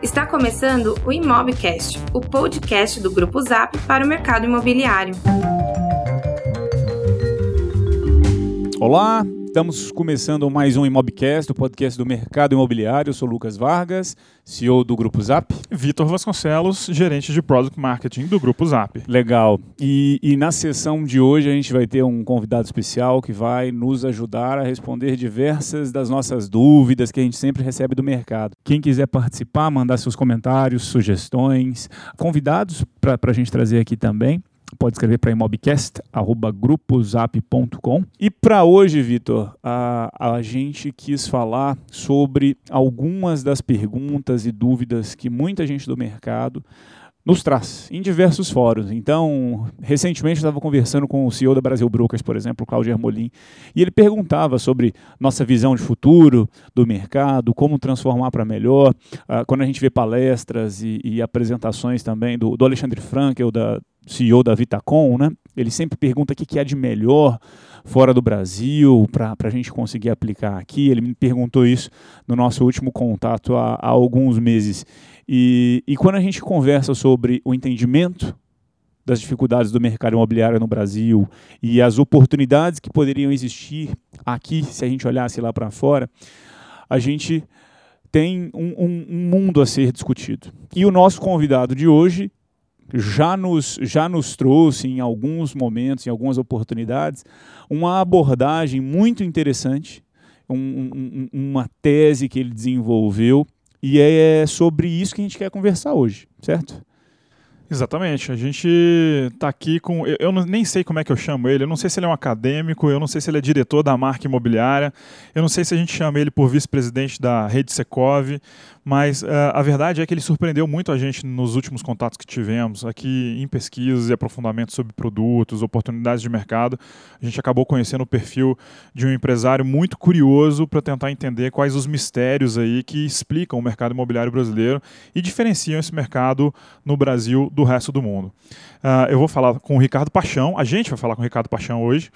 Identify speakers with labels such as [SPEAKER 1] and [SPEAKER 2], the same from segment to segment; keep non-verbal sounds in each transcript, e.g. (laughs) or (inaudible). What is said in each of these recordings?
[SPEAKER 1] Está começando o Imobcast, o podcast do Grupo Zap para o mercado imobiliário.
[SPEAKER 2] Olá, Estamos começando mais um Imobcast, o podcast do mercado imobiliário. Eu sou Lucas Vargas, CEO do Grupo Zap.
[SPEAKER 3] Vitor Vasconcelos, gerente de Product Marketing do Grupo Zap.
[SPEAKER 2] Legal. E, e, na sessão de hoje a gente vai ter um convidado especial que vai nos ajudar a responder diversas das nossas dúvidas que a gente sempre recebe do mercado. Quem quiser participar, mandar seus comentários, sugestões, convidados para a gente trazer aqui também pode escrever para imobcast@grupozap.com. E para hoje, Vitor, a, a gente quis falar sobre algumas das perguntas e dúvidas que muita gente do mercado nos traz em diversos fóruns. Então, recentemente estava conversando com o CEO da Brasil Brokers, por exemplo, Cláudio Hermolin, e ele perguntava sobre nossa visão de futuro do mercado, como transformar para melhor. Uh, quando a gente vê palestras e, e apresentações também do, do Alexandre Frankel, da, CEO da Vitacom, né? Ele sempre pergunta o que há de melhor fora do Brasil para a gente conseguir aplicar aqui. Ele me perguntou isso no nosso último contato há, há alguns meses. E, e quando a gente conversa sobre o entendimento das dificuldades do mercado imobiliário no Brasil e as oportunidades que poderiam existir aqui, se a gente olhasse lá para fora, a gente tem um, um, um, mundo a ser discutido. E o nosso convidado de hoje já nos, já nos trouxe em alguns momentos, em algumas oportunidades, uma abordagem muito interessante, um, um, uma tese que ele desenvolveu, e é sobre isso que a gente quer conversar hoje, certo?
[SPEAKER 3] Exatamente. A gente está aqui com. Eu, eu, nem sei como é que eu chamo ele. Eu não sei se ele é um acadêmico, eu não sei se ele é diretor da marca imobiliária, eu não sei se a gente chama ele por vice-presidente da rede Secov, mas uh, a verdade é que ele surpreendeu muito a gente nos últimos contatos que tivemos aqui em pesquisas e aprofundamentos sobre produtos, oportunidades de mercado. A gente acabou conhecendo o perfil de um empresário muito curioso para tentar entender quais os mistérios aí que explicam o mercado imobiliário brasileiro e diferenciam esse mercado no Brasil do resto do mundo. Uh, eu vou falar com o Ricardo Paixão, a gente vai falar com o Ricardo Paixão hoje.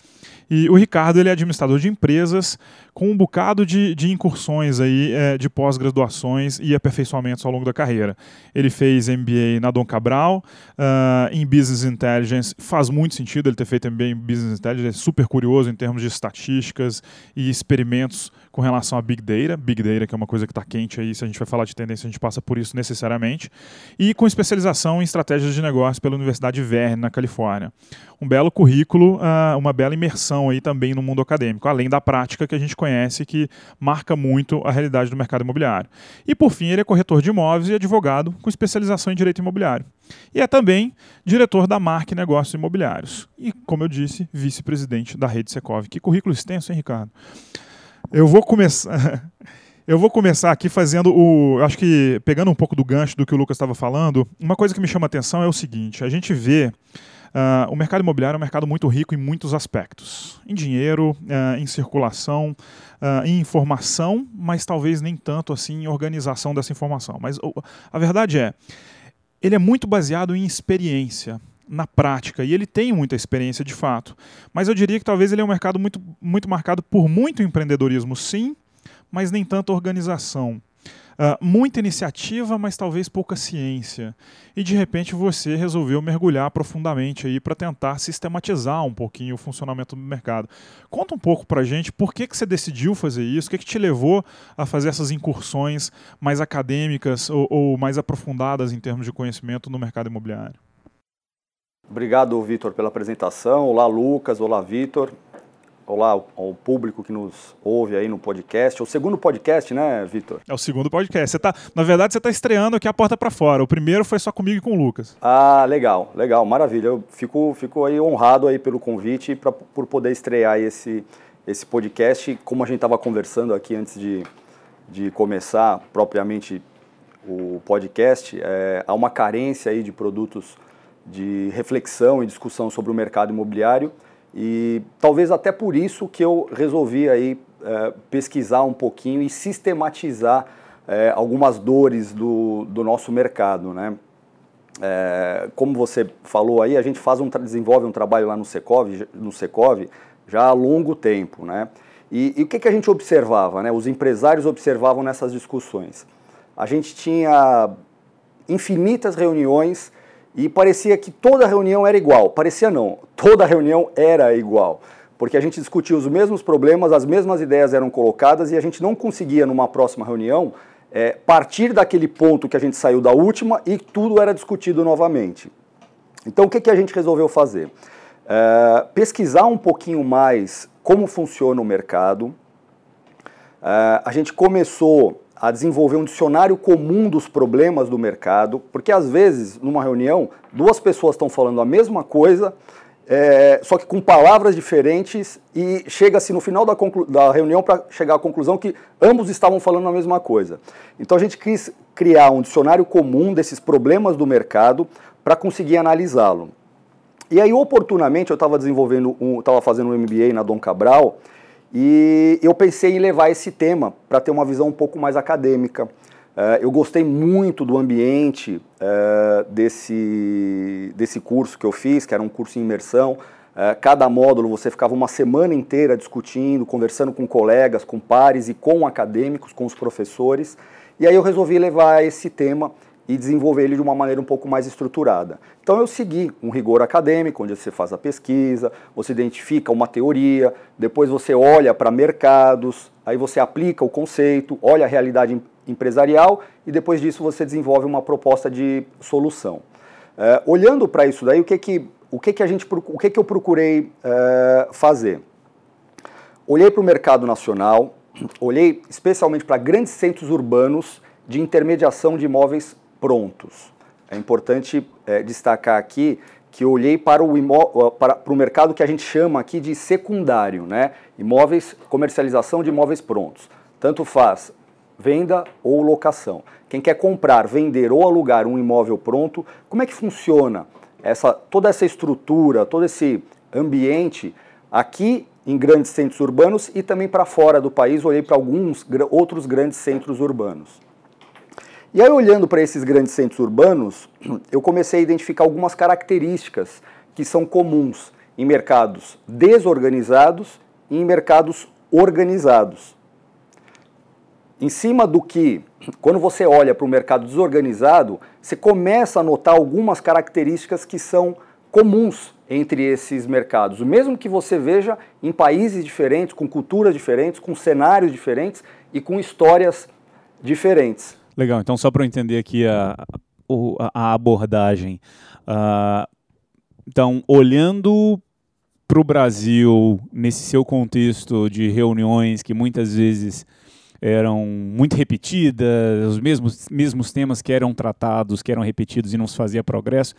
[SPEAKER 3] E o Ricardo ele é administrador de empresas com um bocado de, de incursões aí, é, de pós-graduações e aperfeiçoamentos ao longo da carreira. Ele fez MBA na Dom Cabral, uh, em Business Intelligence. Faz muito sentido ele ter feito MBA em Business Intelligence, é super curioso em termos de estatísticas e experimentos com relação a Big Data. Big Data, que é uma coisa que está quente aí, se a gente vai falar de tendência, a gente passa por isso necessariamente. E com especialização em estratégias de negócio pela Universidade Verne, na Califórnia. Um belo currículo, uh, uma bela imersão aí também no mundo acadêmico, além da prática que a gente conhece que marca muito a realidade do mercado imobiliário. E por fim, ele é corretor de imóveis e advogado com especialização em direito imobiliário. E é também diretor da Marque Negócios Imobiliários. E, como eu disse, vice-presidente da Rede Secov. Que currículo extenso, hein, Ricardo? Eu vou começar. (laughs) Eu vou começar aqui fazendo o. Acho que pegando um pouco do gancho do que o Lucas estava falando, uma coisa que me chama a atenção é o seguinte: a gente vê. Uh, o mercado imobiliário é um mercado muito rico em muitos aspectos. Em dinheiro, uh, em circulação, uh, em informação, mas talvez nem tanto assim em organização dessa informação. Mas a verdade é, ele é muito baseado em experiência na prática, e ele tem muita experiência de fato. Mas eu diria que talvez ele é um mercado muito, muito marcado por muito empreendedorismo, sim, mas nem tanta organização. Uh, muita iniciativa, mas talvez pouca ciência. E de repente você resolveu mergulhar profundamente aí para tentar sistematizar um pouquinho o funcionamento do mercado. Conta um pouco para gente por que, que você decidiu fazer isso, o que, que te levou a fazer essas incursões mais acadêmicas ou, ou mais aprofundadas em termos de conhecimento no mercado imobiliário.
[SPEAKER 4] Obrigado, Vitor, pela apresentação. Olá, Lucas. Olá, Vitor. Olá ao público que nos ouve aí no podcast. É o segundo podcast, né, Vitor?
[SPEAKER 3] É o segundo podcast. Você tá, na verdade, você está estreando aqui a porta para fora. O primeiro foi só comigo e com o Lucas.
[SPEAKER 4] Ah, legal, legal, maravilha. Eu fico, fico aí honrado aí pelo convite pra, por poder estrear esse, esse podcast. Como a gente estava conversando aqui antes de, de começar propriamente o podcast, é, há uma carência aí de produtos de reflexão e discussão sobre o mercado imobiliário e talvez até por isso que eu resolvi aí é, pesquisar um pouquinho e sistematizar é, algumas dores do, do nosso mercado, né? É, como você falou aí, a gente faz um, desenvolve um trabalho lá no Secov, no Secov já há longo tempo, né? E, e o que, que a gente observava, né? Os empresários observavam nessas discussões. a gente tinha infinitas reuniões e parecia que toda reunião era igual. Parecia não, toda reunião era igual. Porque a gente discutia os mesmos problemas, as mesmas ideias eram colocadas e a gente não conseguia, numa próxima reunião, é, partir daquele ponto que a gente saiu da última e tudo era discutido novamente. Então, o que, que a gente resolveu fazer? É, pesquisar um pouquinho mais como funciona o mercado. É, a gente começou a desenvolver um dicionário comum dos problemas do mercado, porque às vezes, numa reunião, duas pessoas estão falando a mesma coisa, é, só que com palavras diferentes, e chega-se no final da, da reunião para chegar à conclusão que ambos estavam falando a mesma coisa. Então a gente quis criar um dicionário comum desses problemas do mercado para conseguir analisá-lo. E aí, oportunamente, eu estava desenvolvendo, estava fazendo um MBA na Dom Cabral, e eu pensei em levar esse tema para ter uma visão um pouco mais acadêmica. Uh, eu gostei muito do ambiente uh, desse, desse curso que eu fiz, que era um curso em imersão. Uh, cada módulo você ficava uma semana inteira discutindo, conversando com colegas, com pares e com acadêmicos, com os professores. E aí eu resolvi levar esse tema e desenvolver ele de uma maneira um pouco mais estruturada. Então eu segui um rigor acadêmico, onde você faz a pesquisa, você identifica uma teoria, depois você olha para mercados, aí você aplica o conceito, olha a realidade empresarial e depois disso você desenvolve uma proposta de solução. É, olhando para isso daí, o que que, o que, que, a gente, o que, que eu procurei é, fazer? Olhei para o mercado nacional, olhei especialmente para grandes centros urbanos de intermediação de imóveis prontos. É importante é, destacar aqui que eu olhei para o, imó para, para o mercado que a gente chama aqui de secundário, né? imóveis, comercialização de imóveis prontos. Tanto faz venda ou locação. Quem quer comprar, vender ou alugar um imóvel pronto, como é que funciona essa, toda essa estrutura, todo esse ambiente aqui em grandes centros urbanos e também para fora do país, olhei para alguns outros grandes centros urbanos. E aí, olhando para esses grandes centros urbanos, eu comecei a identificar algumas características que são comuns em mercados desorganizados e em mercados organizados. Em cima do que, quando você olha para o mercado desorganizado, você começa a notar algumas características que são comuns entre esses mercados. Mesmo que você veja em países diferentes, com culturas diferentes, com cenários diferentes e com histórias diferentes.
[SPEAKER 2] Legal, então só para eu entender aqui a, a abordagem. Uh, então, olhando para o Brasil nesse seu contexto de reuniões que muitas vezes eram muito repetidas, os mesmos, mesmos temas que eram tratados, que eram repetidos e não se fazia progresso,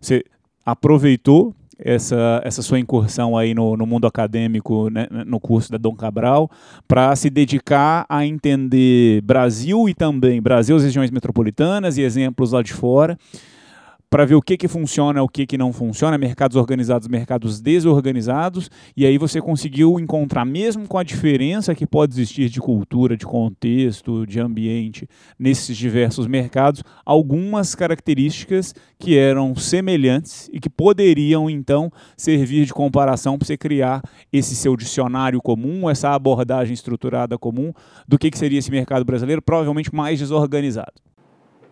[SPEAKER 2] você aproveitou essa, essa sua incursão aí no, no mundo acadêmico, né, no curso da Dom Cabral, para se dedicar a entender Brasil e também Brasil, as regiões metropolitanas e exemplos lá de fora, para ver o que, que funciona, o que, que não funciona, mercados organizados, mercados desorganizados, e aí você conseguiu encontrar, mesmo com a diferença que pode existir de cultura, de contexto, de ambiente nesses diversos mercados, algumas características que eram semelhantes e que poderiam então servir de comparação para você criar esse seu dicionário comum, essa abordagem estruturada comum do que, que seria esse mercado brasileiro, provavelmente mais desorganizado.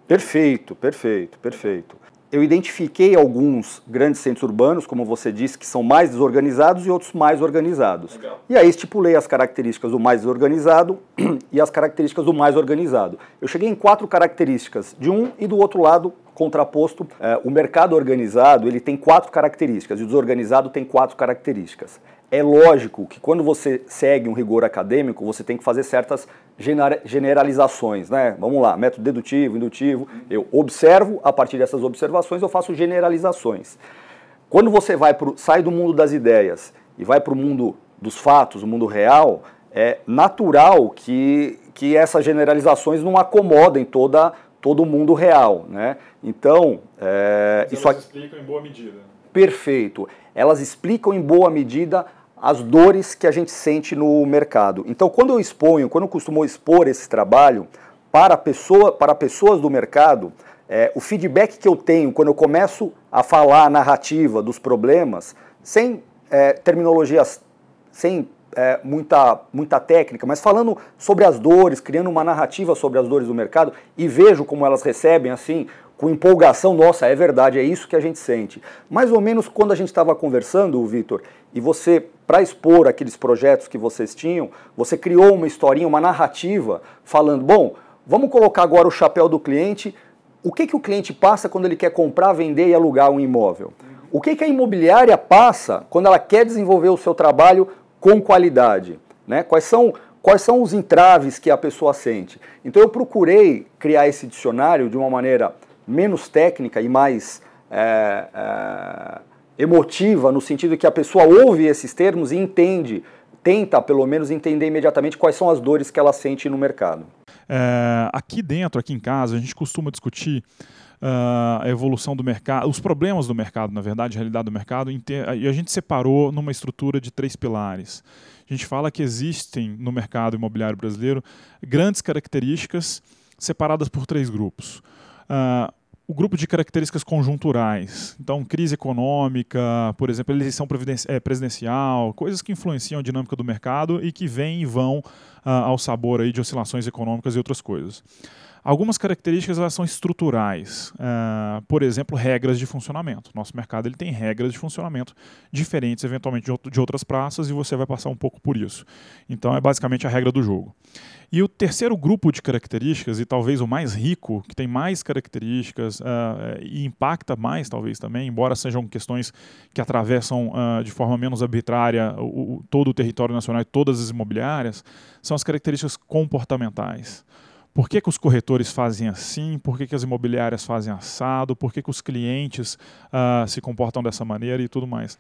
[SPEAKER 4] Perfeito, perfeito, perfeito eu identifiquei alguns grandes centros urbanos, como você disse, que são mais desorganizados e outros mais organizados. Legal. E aí estipulei as características do mais desorganizado (clears throat) e as características do mais organizado. Eu cheguei em quatro características, de um e do outro lado contraposto. É, o mercado organizado ele tem quatro características e o desorganizado tem quatro características. É lógico que quando você segue um rigor acadêmico, você tem que fazer certas generalizações, né? Vamos lá, método dedutivo, indutivo. Eu observo, a partir dessas observações eu faço generalizações. Quando você vai pro, sai do mundo das ideias e vai para o mundo dos fatos, o mundo real, é natural que, que essas generalizações não acomodem toda, todo o mundo real, né? Então,
[SPEAKER 3] é, isso elas explicam em boa medida.
[SPEAKER 4] Perfeito. Elas explicam em boa medida as dores que a gente sente no mercado. Então, quando eu exponho, quando eu costumo expor esse trabalho para, pessoa, para pessoas do mercado, é, o feedback que eu tenho quando eu começo a falar a narrativa dos problemas, sem é, terminologias, sem é, muita, muita técnica, mas falando sobre as dores, criando uma narrativa sobre as dores do mercado e vejo como elas recebem assim, com empolgação, nossa, é verdade, é isso que a gente sente. Mais ou menos quando a gente estava conversando, Vitor, e você, para expor aqueles projetos que vocês tinham, você criou uma historinha, uma narrativa, falando, bom, vamos colocar agora o chapéu do cliente, o que, que o cliente passa quando ele quer comprar, vender e alugar um imóvel? O que, que a imobiliária passa quando ela quer desenvolver o seu trabalho com qualidade? Né? Quais, são, quais são os entraves que a pessoa sente? Então eu procurei criar esse dicionário de uma maneira menos técnica e mais é, é, emotiva, no sentido que a pessoa ouve esses termos e entende, tenta pelo menos entender imediatamente quais são as dores que ela sente no mercado.
[SPEAKER 3] É, aqui dentro, aqui em casa, a gente costuma discutir uh, a evolução do mercado, os problemas do mercado, na verdade, a realidade do mercado, e a gente separou numa estrutura de três pilares. A gente fala que existem no mercado imobiliário brasileiro grandes características separadas por três grupos. Uh, o grupo de características conjunturais, então crise econômica, por exemplo, eleição é, presidencial, coisas que influenciam a dinâmica do mercado e que vêm e vão uh, ao sabor aí de oscilações econômicas e outras coisas. Algumas características elas são estruturais, uh, por exemplo, regras de funcionamento. Nosso mercado ele tem regras de funcionamento diferentes, eventualmente, de, de outras praças, e você vai passar um pouco por isso. Então, é basicamente a regra do jogo. E o terceiro grupo de características, e talvez o mais rico, que tem mais características uh, e impacta mais, talvez também, embora sejam questões que atravessam uh, de forma menos arbitrária o, o, todo o território nacional e todas as imobiliárias, são as características comportamentais. Por que, que os corretores fazem assim? Por que, que as imobiliárias fazem assado? Por que, que os clientes uh, se comportam dessa maneira e tudo mais?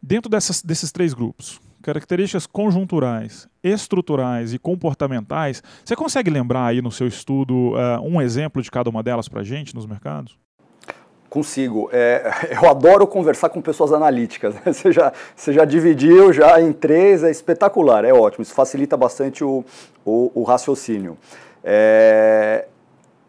[SPEAKER 3] Dentro dessas, desses três grupos, características conjunturais, estruturais e comportamentais, você consegue lembrar aí no seu estudo uh, um exemplo de cada uma delas para a gente nos mercados?
[SPEAKER 4] Consigo. É, (laughs) eu adoro conversar com pessoas analíticas. (laughs) Você já, você já dividiu já em três, é espetacular, é ótimo. Isso facilita bastante o, o, o raciocínio. É,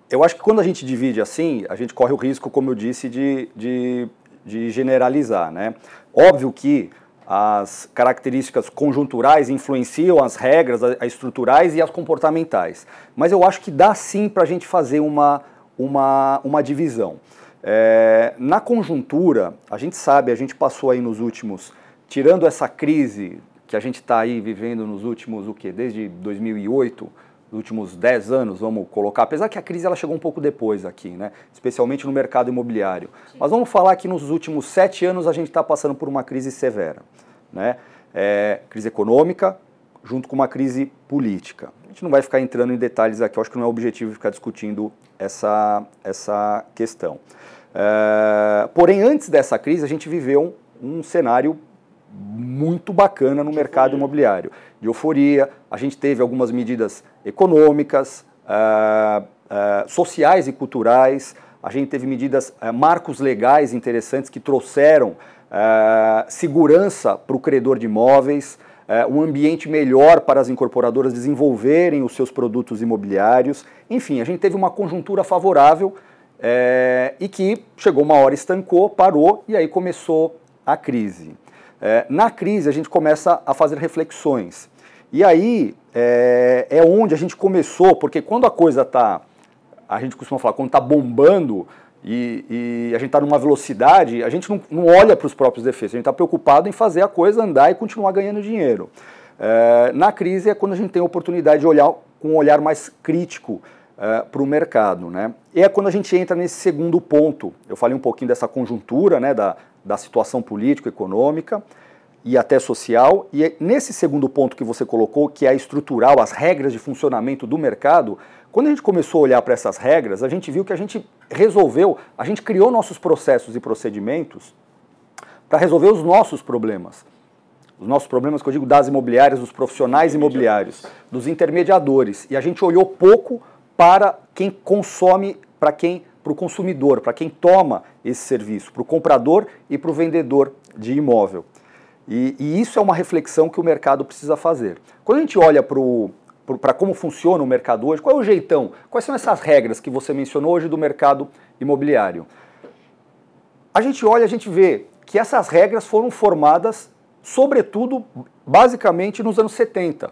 [SPEAKER 4] eu acho que quando a gente divide assim, a gente corre o risco, como eu disse, de, de, de generalizar. Né? Óbvio que as características conjunturais influenciam as regras as estruturais e as comportamentais. Mas eu acho que dá sim para a gente fazer uma, uma, uma divisão. É, na conjuntura, a gente sabe, a gente passou aí nos últimos, tirando essa crise que a gente está aí vivendo nos últimos, o quê? Desde 2008, últimos 10 anos, vamos colocar, apesar que a crise ela chegou um pouco depois aqui, né? especialmente no mercado imobiliário. Sim. Mas vamos falar que nos últimos sete anos a gente está passando por uma crise severa. Né? É, crise econômica, junto com uma crise política. A gente não vai ficar entrando em detalhes aqui, eu acho que não é objetivo ficar discutindo essa, essa questão. É, porém, antes dessa crise, a gente viveu um, um cenário muito bacana no mercado imobiliário, de euforia. A gente teve algumas medidas econômicas, uh, uh, sociais e culturais. A gente teve medidas, uh, marcos legais interessantes que trouxeram segurança para o credor de imóveis, um ambiente melhor para as incorporadoras desenvolverem os seus produtos imobiliários. Enfim, a gente teve uma conjuntura favorável e que chegou uma hora, estancou, parou e aí começou a crise. É, na crise, a gente começa a fazer reflexões. E aí é, é onde a gente começou, porque quando a coisa está, a gente costuma falar, quando está bombando e, e, a gente está numa velocidade, a gente não, não olha para os próprios defeitos, a gente está preocupado em fazer a coisa andar e continuar ganhando dinheiro. É, na crise é quando a gente tem a oportunidade de olhar com um olhar mais crítico é, para o mercado. Né? E é quando a gente entra nesse segundo ponto. Eu falei um pouquinho dessa conjuntura, né, da, da situação político-econômica e até social. E é nesse segundo ponto que você colocou, que é estrutural, as regras de funcionamento do mercado, quando a gente começou a olhar para essas regras, a gente viu que a gente resolveu, a gente criou nossos processos e procedimentos para resolver os nossos problemas. Os nossos problemas, que eu digo, das imobiliárias, dos profissionais imobiliários, dos intermediadores. E a gente olhou pouco para quem consome, para quem para o consumidor, para quem toma esse serviço, para o comprador e para o vendedor de imóvel. E, e, isso é uma reflexão que o mercado precisa fazer. Quando a gente olha para como funciona o mercado hoje, qual é o jeitão? Quais são essas regras que você mencionou hoje do mercado imobiliário? A gente olha, a gente vê que essas regras foram formadas sobretudo, basicamente nos anos 70.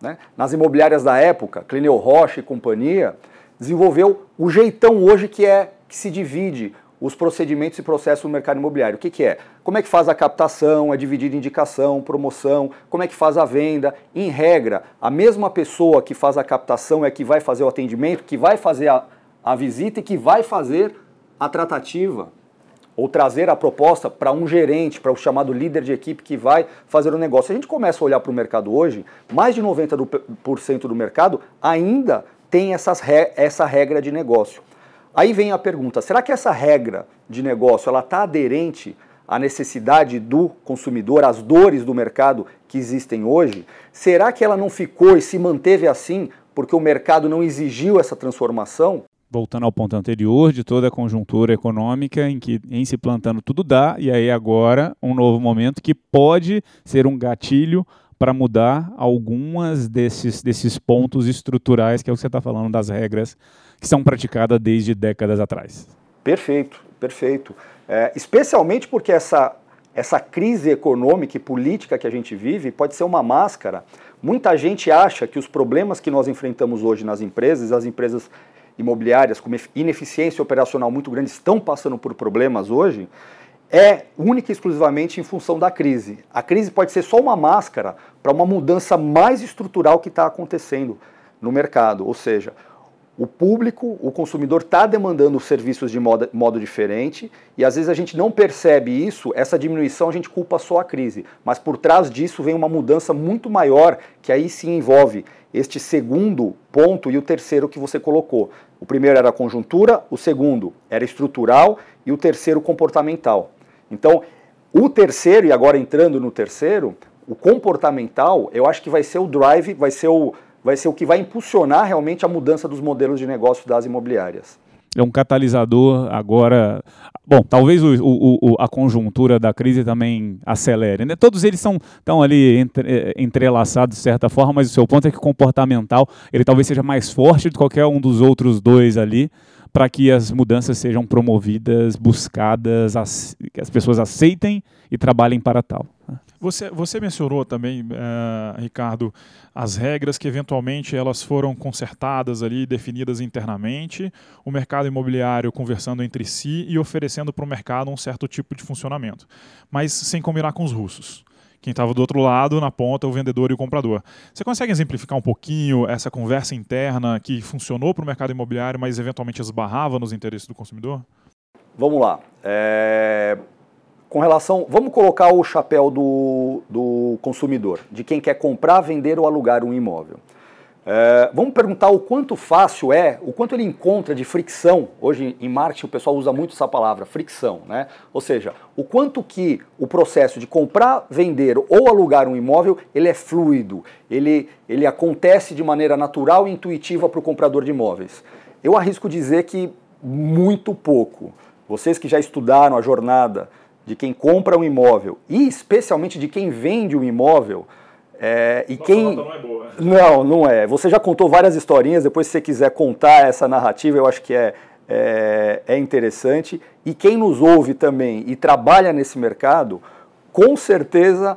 [SPEAKER 4] Né? Nas imobiliárias da época, Clineu Rocha e companhia, desenvolveu o jeitão hoje que é que se divide os procedimentos e processos no mercado imobiliário. O que, que é? Como é que faz a captação, é dividido indicação, promoção, como é que faz a venda. Em regra, a mesma pessoa que faz a captação é que vai fazer o atendimento, que vai fazer a, a visita e que vai fazer a tratativa ou trazer a proposta para um gerente, para o chamado líder de equipe que vai fazer o negócio. Se a gente começa a olhar para o mercado hoje, mais de 90% do mercado ainda tem essas, essa regra de negócio. Aí vem a pergunta: será que essa regra de negócio ela está aderente à necessidade do consumidor, às dores do mercado que existem hoje? Será que ela não ficou e se manteve assim porque o mercado não exigiu essa transformação?
[SPEAKER 2] Voltando ao ponto anterior de toda a conjuntura econômica em que em se plantando tudo dá, e aí agora um novo momento que pode ser um gatilho para mudar algumas desses, desses pontos estruturais, que é o que você está falando das regras que são praticadas desde décadas atrás.
[SPEAKER 4] Perfeito, perfeito. É, especialmente porque essa, essa crise econômica e política que a gente vive pode ser uma máscara. Muita gente acha que os problemas que nós enfrentamos hoje nas empresas, as empresas imobiliárias com ineficiência operacional muito grande estão passando por problemas hoje, é única e exclusivamente em função da crise. A crise pode ser só uma máscara para uma mudança mais estrutural que está acontecendo no mercado. Ou seja, o público, o consumidor está demandando serviços de modo, modo, diferente e às vezes a gente não percebe isso, essa diminuição a gente culpa só a crise, mas por trás disso vem uma mudança muito maior que aí sim envolve este segundo ponto e o terceiro que você colocou. O primeiro era a conjuntura, o segundo era estrutural e o terceiro comportamental. Então, o terceiro, e agora entrando no terceiro, o comportamental, eu acho que vai ser o drive, vai ser o, vai ser o que vai impulsionar realmente a mudança dos modelos de negócio das imobiliárias.
[SPEAKER 2] É um catalisador agora. Bom, talvez o, o, a conjuntura da crise também acelere. Né? Todos eles são, estão ali entre, eh, entrelaçados de certa forma, mas o seu ponto é que o comportamental ele talvez seja mais forte que qualquer um dos outros dois ali para que as mudanças sejam promovidas, buscadas, as, que as pessoas aceitem e trabalhem para tal. Né?
[SPEAKER 3] Você, você mencionou também, uh, Ricardo, as regras que eventualmente elas foram consertadas ali, definidas internamente, o mercado imobiliário conversando entre si e oferecendo para o mercado um certo tipo de funcionamento, mas sem combinar com os russos quem estava do outro lado, na ponta, o vendedor e o comprador. Você consegue exemplificar um pouquinho essa conversa interna que funcionou para o mercado imobiliário, mas eventualmente esbarrava nos interesses do consumidor?
[SPEAKER 4] Vamos lá. É... Com relação. Vamos colocar o chapéu do, do consumidor, de quem quer comprar, vender ou alugar um imóvel. É, vamos perguntar o quanto fácil é, o quanto ele encontra de fricção. Hoje em marketing o pessoal usa muito essa palavra, fricção, né? Ou seja, o quanto que o processo de comprar, vender ou alugar um imóvel, ele é fluido, ele, ele acontece de maneira natural e intuitiva para o comprador de imóveis. Eu arrisco dizer que muito pouco. Vocês que já estudaram a jornada de quem compra um imóvel e especialmente de quem vende um imóvel, é, e Nossa quem
[SPEAKER 3] não é boa.
[SPEAKER 4] Não, não é. Você já contou várias historinhas. Depois, se você quiser contar essa narrativa, eu acho que é, é, é interessante. E quem nos ouve também e trabalha nesse mercado, com certeza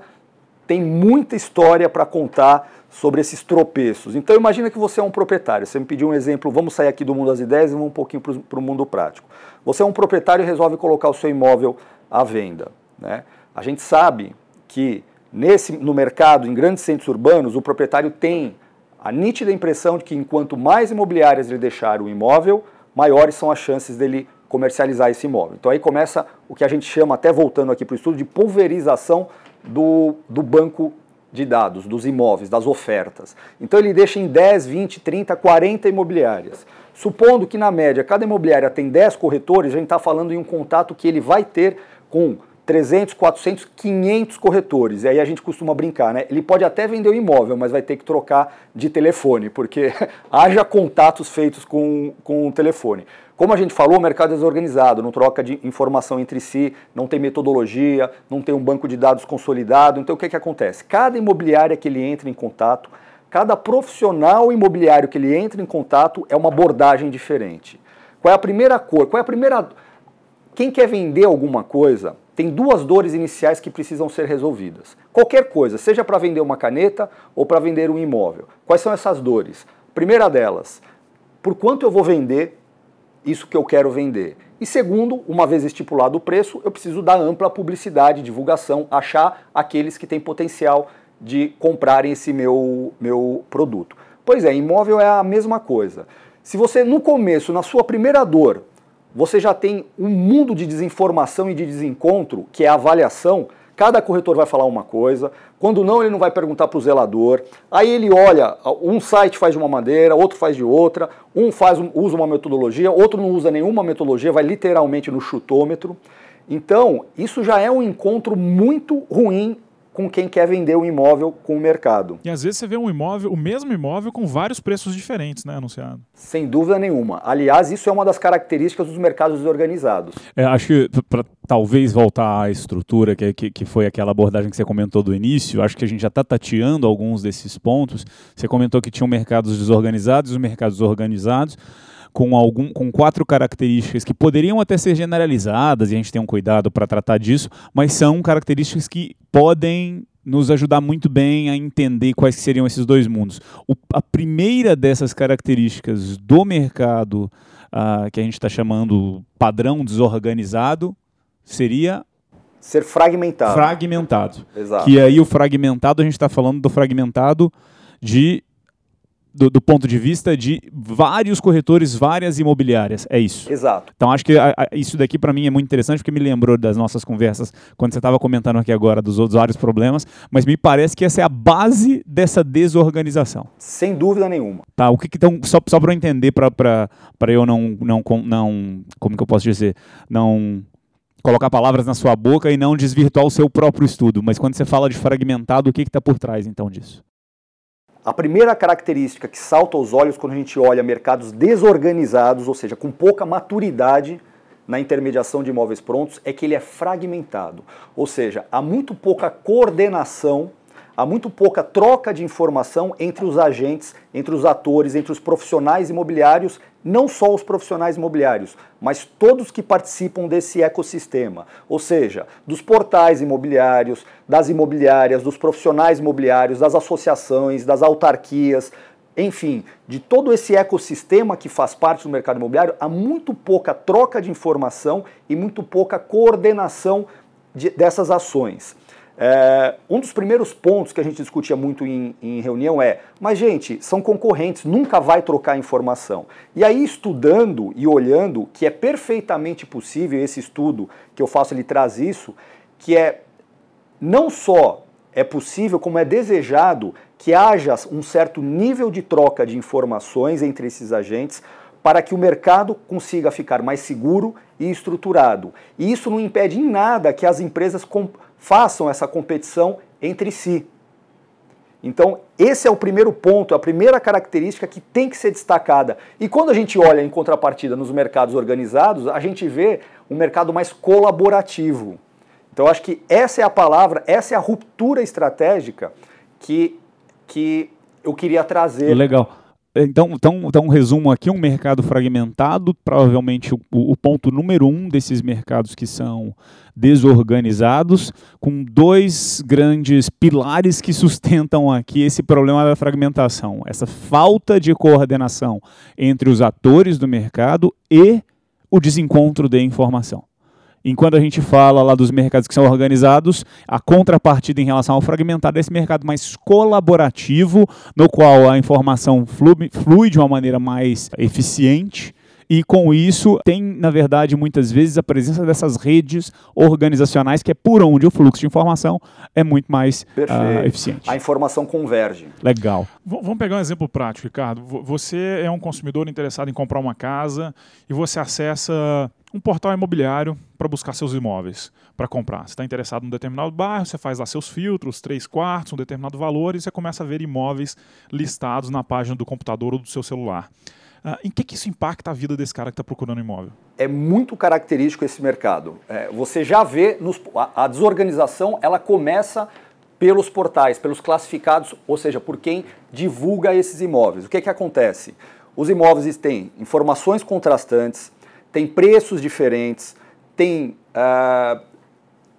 [SPEAKER 4] tem muita história para contar sobre esses tropeços. Então imagina que você é um proprietário. Você me pediu um exemplo, vamos sair aqui do mundo das ideias e vamos um pouquinho para o mundo prático. Você é um proprietário e resolve colocar o seu imóvel à venda. Né? A gente sabe que Nesse, no mercado, em grandes centros urbanos, o proprietário tem a nítida impressão de que enquanto mais imobiliárias ele deixar o imóvel, maiores são as chances dele comercializar esse imóvel. Então aí começa o que a gente chama, até voltando aqui para o estudo, de pulverização do, do banco de dados, dos imóveis, das ofertas. Então ele deixa em 10, 20, 30, 40 imobiliárias. Supondo que na média cada imobiliária tem 10 corretores, a gente está falando em um contato que ele vai ter com 300, 400, 500 corretores. E aí a gente costuma brincar, né? Ele pode até vender o imóvel, mas vai ter que trocar de telefone, porque (laughs) haja contatos feitos com, com o telefone. Como a gente falou, o mercado é desorganizado, não troca de informação entre si, não tem metodologia, não tem um banco de dados consolidado. Então o que, é que acontece? Cada imobiliária que ele entra em contato, cada profissional imobiliário que ele entra em contato é uma abordagem diferente. Qual é a primeira cor? Qual é a primeira. Quem quer vender alguma coisa tem duas dores iniciais que precisam ser resolvidas. Qualquer coisa, seja para vender uma caneta ou para vender um imóvel. Quais são essas dores? Primeira delas, por quanto eu vou vender isso que eu quero vender? E segundo, uma vez estipulado o preço, eu preciso dar ampla publicidade, divulgação, achar aqueles que têm potencial de comprarem esse meu, meu produto. Pois é, imóvel é a mesma coisa. Se você no começo, na sua primeira dor, você já tem um mundo de desinformação e de desencontro, que é a avaliação, cada corretor vai falar uma coisa, quando não, ele não vai perguntar para o zelador. Aí ele olha, um site faz de uma maneira, outro faz de outra, um faz usa uma metodologia, outro não usa nenhuma metodologia, vai literalmente no chutômetro. Então, isso já é um encontro muito ruim com quem quer vender um imóvel com o mercado.
[SPEAKER 3] E às vezes você vê um imóvel, o mesmo imóvel, com vários preços diferentes, né, anunciado?
[SPEAKER 4] Sem dúvida nenhuma. Aliás, isso é uma das características dos mercados desorganizados.
[SPEAKER 2] É, acho que para talvez voltar à estrutura, que, que, que, foi aquela abordagem que você comentou do início, acho que a gente já está tateando alguns desses pontos. Você comentou que tinham mercados desorganizados e os mercados organizados com, algum, com quatro características que poderiam até ser generalizadas, e a gente tem um cuidado para tratar disso, mas são características que podem nos ajudar muito bem a entender quais seriam esses dois mundos. O, a primeira dessas características do mercado, uh, que a gente está chamando padrão desorganizado, seria
[SPEAKER 4] ser fragmentado.
[SPEAKER 2] Fragmentado.
[SPEAKER 4] Exato.
[SPEAKER 2] Que aí o fragmentado, a gente está falando do fragmentado de do, do, ponto de vista de vários corretores, várias imobiliárias. É isso.
[SPEAKER 4] Exato.
[SPEAKER 2] Então acho que a, a, isso daqui para mim é muito interessante porque me lembrou das nossas conversas quando você estava comentando aqui agora dos outros vários problemas, mas me parece que essa é a base dessa desorganização.
[SPEAKER 4] Sem dúvida nenhuma.
[SPEAKER 2] Tá, o que, então só só para eu entender para eu não não não como que eu posso dizer, não colocar palavras na sua boca e não desvirtuar o seu próprio estudo, mas quando você fala de fragmentado, o que está por trás então disso?
[SPEAKER 4] A primeira característica que salta aos olhos quando a gente olha mercados desorganizados, ou seja, com pouca maturidade na intermediação de imóveis prontos, é que ele é fragmentado. Ou seja, há muito pouca coordenação há muito pouca troca de informação entre os agentes, entre os atores, entre os profissionais imobiliários, não só os profissionais imobiliários, mas todos que participam desse ecossistema. Ou seja, dos portais imobiliários, das imobiliárias, dos profissionais imobiliários, das associações, das autarquias, enfim, de todo esse ecossistema que faz parte do mercado imobiliário, há muito pouca troca de informação e muito pouca coordenação de, dessas ações. É, um dos primeiros pontos que a gente discutia muito em, em, reunião é: mas, gente, são concorrentes, nunca vai trocar informação. E aí, estudando e olhando, que é perfeitamente possível, esse estudo que eu faço, ele traz isso, que é não só é possível, como é desejado que haja um certo nível de troca de informações entre esses agentes para que o mercado consiga ficar mais seguro e estruturado. E isso não impede em nada que as empresas façam essa competição entre si. Então, esse é o primeiro ponto, a primeira característica que tem que ser destacada. E quando a gente olha em contrapartida nos mercados organizados, a gente vê um mercado mais colaborativo. Então, acho que essa é a palavra, essa é a ruptura estratégica que, que eu queria trazer.
[SPEAKER 2] Legal. Então, então, então, um resumo aqui: um mercado fragmentado, provavelmente o, o, ponto número um desses mercados que são desorganizados, com dois grandes pilares que sustentam aqui esse problema da fragmentação: essa falta de coordenação entre os atores do mercado e o desencontro de informação. Enquanto a gente fala lá dos mercados que são organizados, a contrapartida em relação ao fragmentado é esse mercado mais colaborativo, no qual a informação flui, flui de uma maneira mais eficiente e com isso tem, na verdade, muitas vezes a presença dessas redes organizacionais, que é por onde o fluxo de informação é muito mais uh, eficiente.
[SPEAKER 4] A informação converge.
[SPEAKER 2] Legal.
[SPEAKER 3] V vamos pegar um exemplo prático, Ricardo. Você é um consumidor interessado em comprar uma casa e você acessa um portal imobiliário para buscar seus imóveis para comprar. Você está interessado em um determinado bairro, você faz lá seus filtros, três quartos, um determinado valor, e você começa a ver imóveis listados na página do computador ou do seu celular. Uh, em que, que isso impacta a vida desse cara que está procurando imóvel?
[SPEAKER 4] É muito característico esse mercado. É, você já vê nos, a, a desorganização, ela começa pelos portais, pelos classificados, ou seja, por quem divulga esses imóveis. O que, que acontece? Os imóveis têm informações contrastantes, têm preços diferentes, têm uh,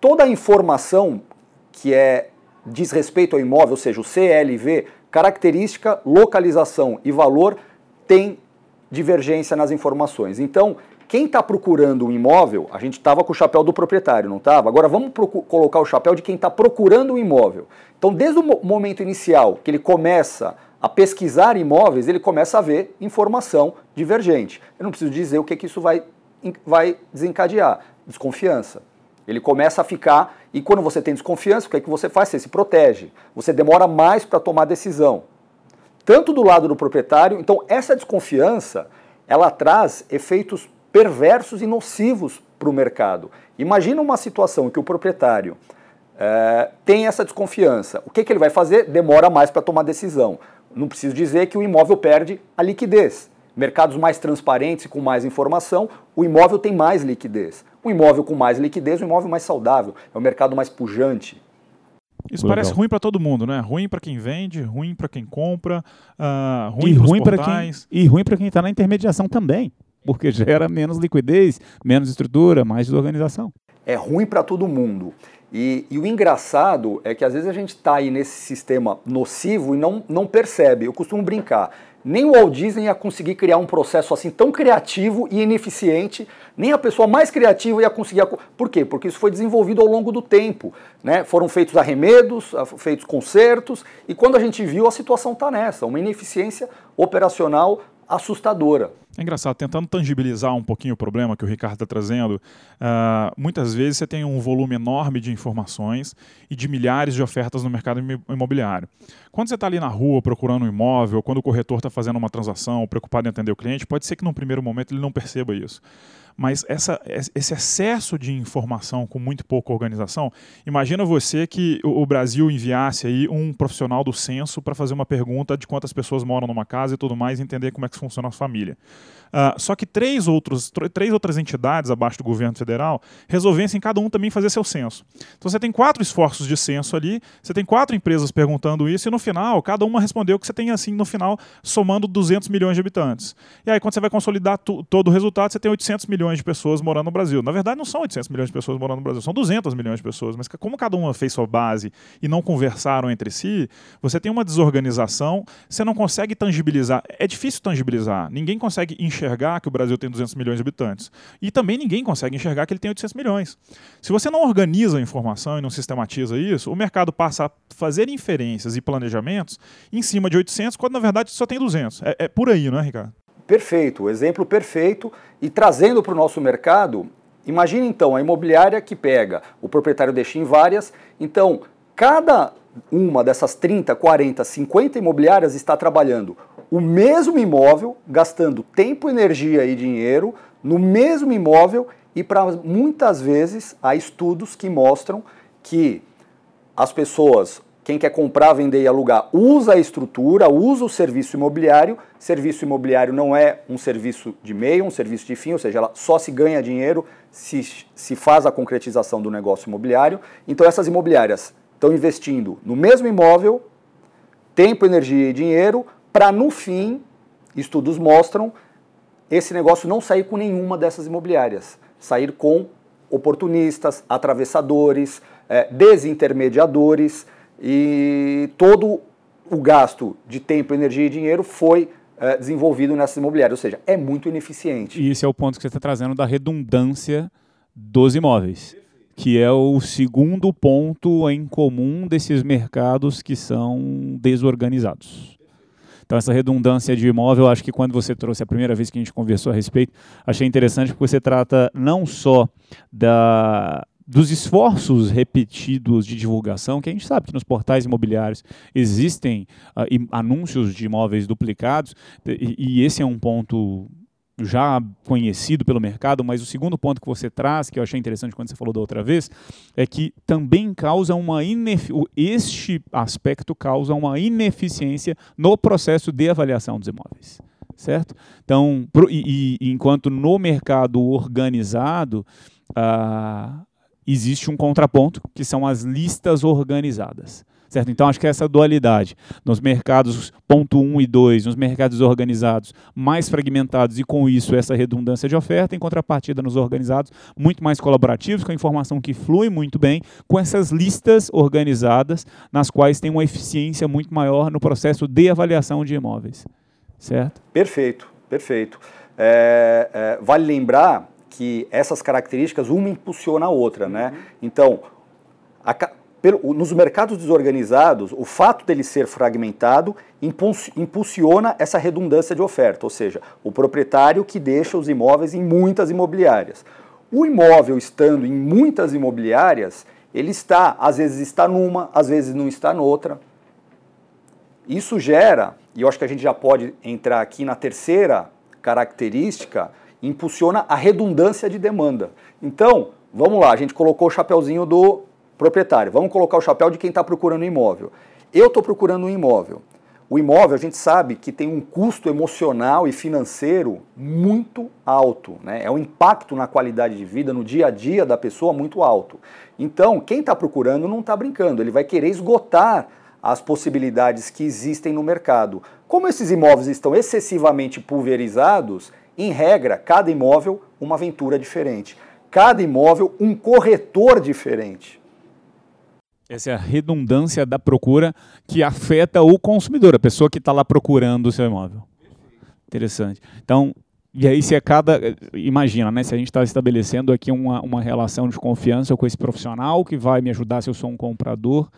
[SPEAKER 4] toda a informação que é diz respeito ao imóvel, ou seja, o CLV, característica, localização e valor, tem divergência nas informações. Então, quem está procurando um imóvel, a gente estava com o chapéu do proprietário, não estava? Agora vamos colocar o chapéu de quem está procurando um imóvel. Então, desde o momento inicial que ele começa a pesquisar imóveis, ele começa a ver informação divergente. Eu não preciso dizer o que, que isso vai, vai desencadear. Desconfiança. Ele começa a ficar, e quando você tem desconfiança, o que, é que você faz? Você se protege. Você demora mais para tomar decisão. Tanto do lado do proprietário, então essa desconfiança, ela traz efeitos perversos e nocivos para o mercado. Imagina uma situação em que o proprietário é, tem essa desconfiança. O que, que ele vai fazer? Demora mais para tomar decisão. Não preciso dizer que o imóvel perde a liquidez. Mercados mais transparentes e com mais informação, o imóvel tem mais liquidez. Um imóvel com mais liquidez, um imóvel mais saudável, é um mercado mais pujante.
[SPEAKER 3] Isso Legal. parece ruim para todo mundo, né? Ruim para quem vende, ruim para quem compra, uh, ruim, ruim para
[SPEAKER 2] quem e ruim para quem está na intermediação também, porque (laughs) gera menos liquidez, menos estrutura, mais desorganização.
[SPEAKER 4] É ruim para todo mundo. E, e, o engraçado é que às vezes a gente está aí nesse sistema nocivo e não, não percebe. Eu costumo brincar. Nem o Walt Disney ia conseguir criar um processo assim tão criativo e ineficiente, nem a pessoa mais criativa ia conseguir. Por quê? Porque isso foi desenvolvido ao longo do tempo. Né? Foram feitos arremedos, feitos consertos, e quando a gente viu, a situação está nessa: uma ineficiência operacional assustadora.
[SPEAKER 3] É engraçado, tentando tangibilizar um pouquinho o problema que o Ricardo está trazendo, uh, muitas vezes você tem um volume enorme de informações e de milhares de ofertas no mercado imobiliário. Quando você está ali na rua procurando um imóvel, quando o corretor está fazendo uma transação, preocupado em atender o cliente, pode ser que num primeiro momento ele não perceba isso. Mas essa, esse excesso de informação com muito pouca organização, imagina você que o Brasil enviasse aí um profissional do censo para fazer uma pergunta de quantas pessoas moram numa casa e tudo mais, e entender como é que funciona a família. Uh, só que três, outros, três outras entidades abaixo do governo federal resolvessem cada um também fazer seu censo. Então você tem quatro esforços de censo ali, você tem quatro empresas perguntando isso, e no final, cada uma respondeu que você tem assim, no final, somando 200 milhões de habitantes. E aí, quando você vai consolidar todo o resultado, você tem 800 milhões de pessoas morando no Brasil. Na verdade, não são 800 milhões de pessoas morando no Brasil, são 200 milhões de pessoas. Mas como cada uma fez sua base e não conversaram entre si, você tem uma desorganização, você não consegue tangibilizar. É difícil tangibilizar. Ninguém consegue enxergar enxergar que o Brasil tem 200 milhões de habitantes. E também ninguém consegue enxergar que ele tem 800 milhões. Se você não organiza a informação e não sistematiza isso, o mercado passa a fazer inferências e planejamentos em cima de 800, quando na verdade só tem 200. É, é por aí, não é, Ricardo?
[SPEAKER 4] Perfeito, exemplo perfeito. E trazendo para o nosso mercado, imagine então a imobiliária que pega, o proprietário deixa em várias, então cada uma dessas 30, 40, 50 imobiliárias está trabalhando o mesmo imóvel, gastando tempo, energia e dinheiro no mesmo imóvel e para muitas vezes há estudos que mostram que as pessoas, quem quer comprar, vender e alugar, usa a estrutura, usa o serviço imobiliário. Serviço imobiliário não é um serviço de meio, um serviço de fim, ou seja, ela só se ganha dinheiro se, se faz a concretização do negócio imobiliário. Então essas imobiliárias estão investindo no mesmo imóvel, tempo, energia e dinheiro, para no fim, estudos mostram, esse negócio não sair com nenhuma dessas imobiliárias, sair com oportunistas, atravessadores, é, desintermediadores e todo o gasto de tempo, energia e dinheiro foi é, desenvolvido nessas imobiliárias, ou seja, é muito ineficiente.
[SPEAKER 2] E esse é o ponto que você está trazendo da redundância dos imóveis, que é o segundo ponto em comum desses mercados que são desorganizados. Então, essa redundância de imóvel, acho que quando você trouxe a primeira vez que a gente conversou a respeito, achei interessante porque você trata não só da, dos esforços repetidos de divulgação, que a gente sabe que nos portais imobiliários existem uh, anúncios de imóveis duplicados, e, e, esse é um ponto já conhecido pelo mercado, mas o segundo ponto que você traz, que eu achei interessante quando você falou da outra vez, é que também causa uma este aspecto causa uma ineficiência no processo de avaliação dos imóveis, certo? Então, pro, e, e, enquanto no mercado organizado ah, existe um contraponto que são as listas organizadas. Certo? Então, acho que essa dualidade nos mercados ponto 1 um e 2, nos mercados organizados mais fragmentados e com isso essa redundância de oferta, em contrapartida nos organizados muito mais colaborativos, com a informação que flui muito bem, com essas listas organizadas nas quais tem uma eficiência muito maior no processo de avaliação de imóveis. Certo?
[SPEAKER 4] Perfeito, perfeito. É, é, vale lembrar que essas características uma impulsiona a outra, né? Então, a, pelo, nos mercados desorganizados, o fato dele ser fragmentado impulsiona essa redundância de oferta, ou seja, o proprietário que deixa os imóveis em muitas imobiliárias. O imóvel estando em muitas imobiliárias, ele está, às vezes está numa, às vezes não está noutra. Isso gera, e eu acho que a gente já pode entrar aqui na terceira característica, impulsiona a redundância de demanda. Então, vamos lá, a gente colocou o chapéuzinho do proprietário. Vamos colocar o chapéu de quem está procurando um imóvel. Eu estou procurando um imóvel. O imóvel, a gente sabe que tem um custo emocional e financeiro muito alto. Né? É um impacto na qualidade de vida, no dia a dia da pessoa muito alto. Então, quem está procurando não está brincando, ele vai querer esgotar as possibilidades que existem no mercado. Como esses imóveis estão excessivamente pulverizados, em regra, cada imóvel uma aventura diferente. Cada imóvel um corretor diferente.
[SPEAKER 2] Essa é a redundância da procura que afeta o consumidor, a pessoa que está lá procurando o seu imóvel. Interessante. Então, e aí se é cada. Imagina, né? Se a gente está estabelecendo aqui uma, uma relação de confiança com esse profissional que vai me ajudar se eu sou um comprador,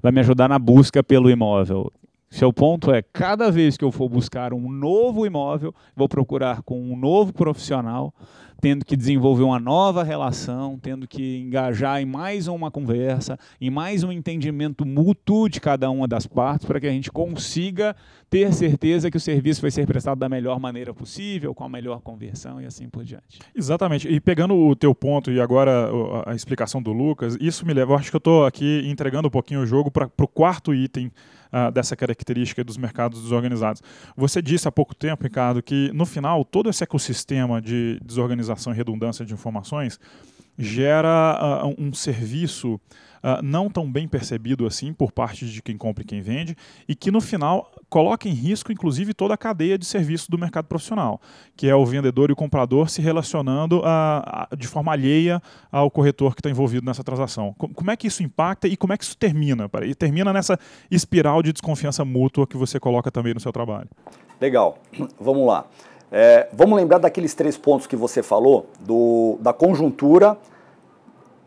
[SPEAKER 2] vai me ajudar na busca pelo imóvel. Seu ponto é, cada vez que eu for buscar um novo imóvel, vou procurar com um novo profissional tendo que desenvolver uma nova relação, tendo que engajar em mais uma conversa, em mais um entendimento mútuo de cada uma das partes, para que a gente consiga ter certeza que o serviço vai ser prestado da melhor maneira possível, com a melhor conversão e assim por diante.
[SPEAKER 3] Exatamente. E pegando o teu ponto e agora a explicação do Lucas, isso me leva, eu acho que eu estou aqui entregando um pouquinho o jogo para o quarto item uh, dessa característica dos mercados desorganizados. Você disse há pouco tempo, Ricardo, que no final todo esse ecossistema de desorganização e redundância de informações gera uh, um serviço uh, não tão bem percebido assim por parte de quem compra e quem vende, e que no final coloca em risco, inclusive, toda a cadeia de serviço do mercado profissional, que é o vendedor e o comprador se relacionando a, a, de forma alheia ao corretor que está envolvido nessa transação. Como é que isso impacta e como é que isso termina? E termina nessa espiral de desconfiança mútua que você coloca também no seu trabalho.
[SPEAKER 4] Legal, (clears throat) vamos lá. É, vamos lembrar daqueles três pontos que você falou, do, da conjuntura,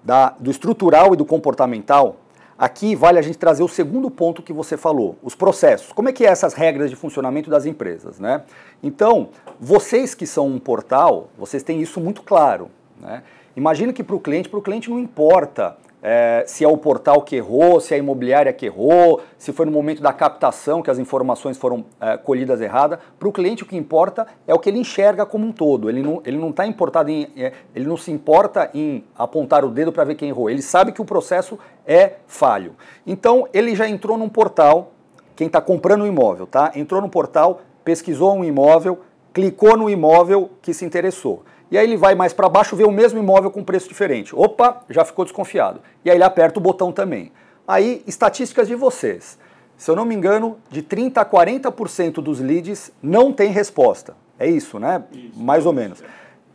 [SPEAKER 4] da, do estrutural e do comportamental, aqui vale a gente trazer o segundo ponto que você falou, os processos. Como é que é essas regras de funcionamento das empresas, né? Então, vocês que são um portal, vocês têm isso muito claro, né? Imagina que para o cliente, para o cliente não importa é, se é o portal que errou, se é a imobiliária que errou, se foi no momento da captação que as informações foram é, colhidas errada. Para o cliente o que importa é o que ele enxerga como um todo. Ele não, ele não está importado em. É, ele não se importa em apontar o dedo para ver quem errou. Ele sabe que o processo é falho. Então ele já entrou num portal, quem está comprando um imóvel, tá? Entrou no portal, pesquisou um imóvel, clicou no imóvel que se interessou. E aí ele vai mais para baixo, vê o mesmo imóvel com preço diferente. Opa, já ficou desconfiado. E aí ele aperta o botão também. Aí, estatísticas de vocês. Se eu não me engano, de 30 a 40% dos leads não tem resposta. É isso, né? Isso. Mais ou menos.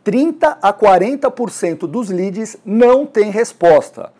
[SPEAKER 4] 30 a 40% dos leads não tem resposta.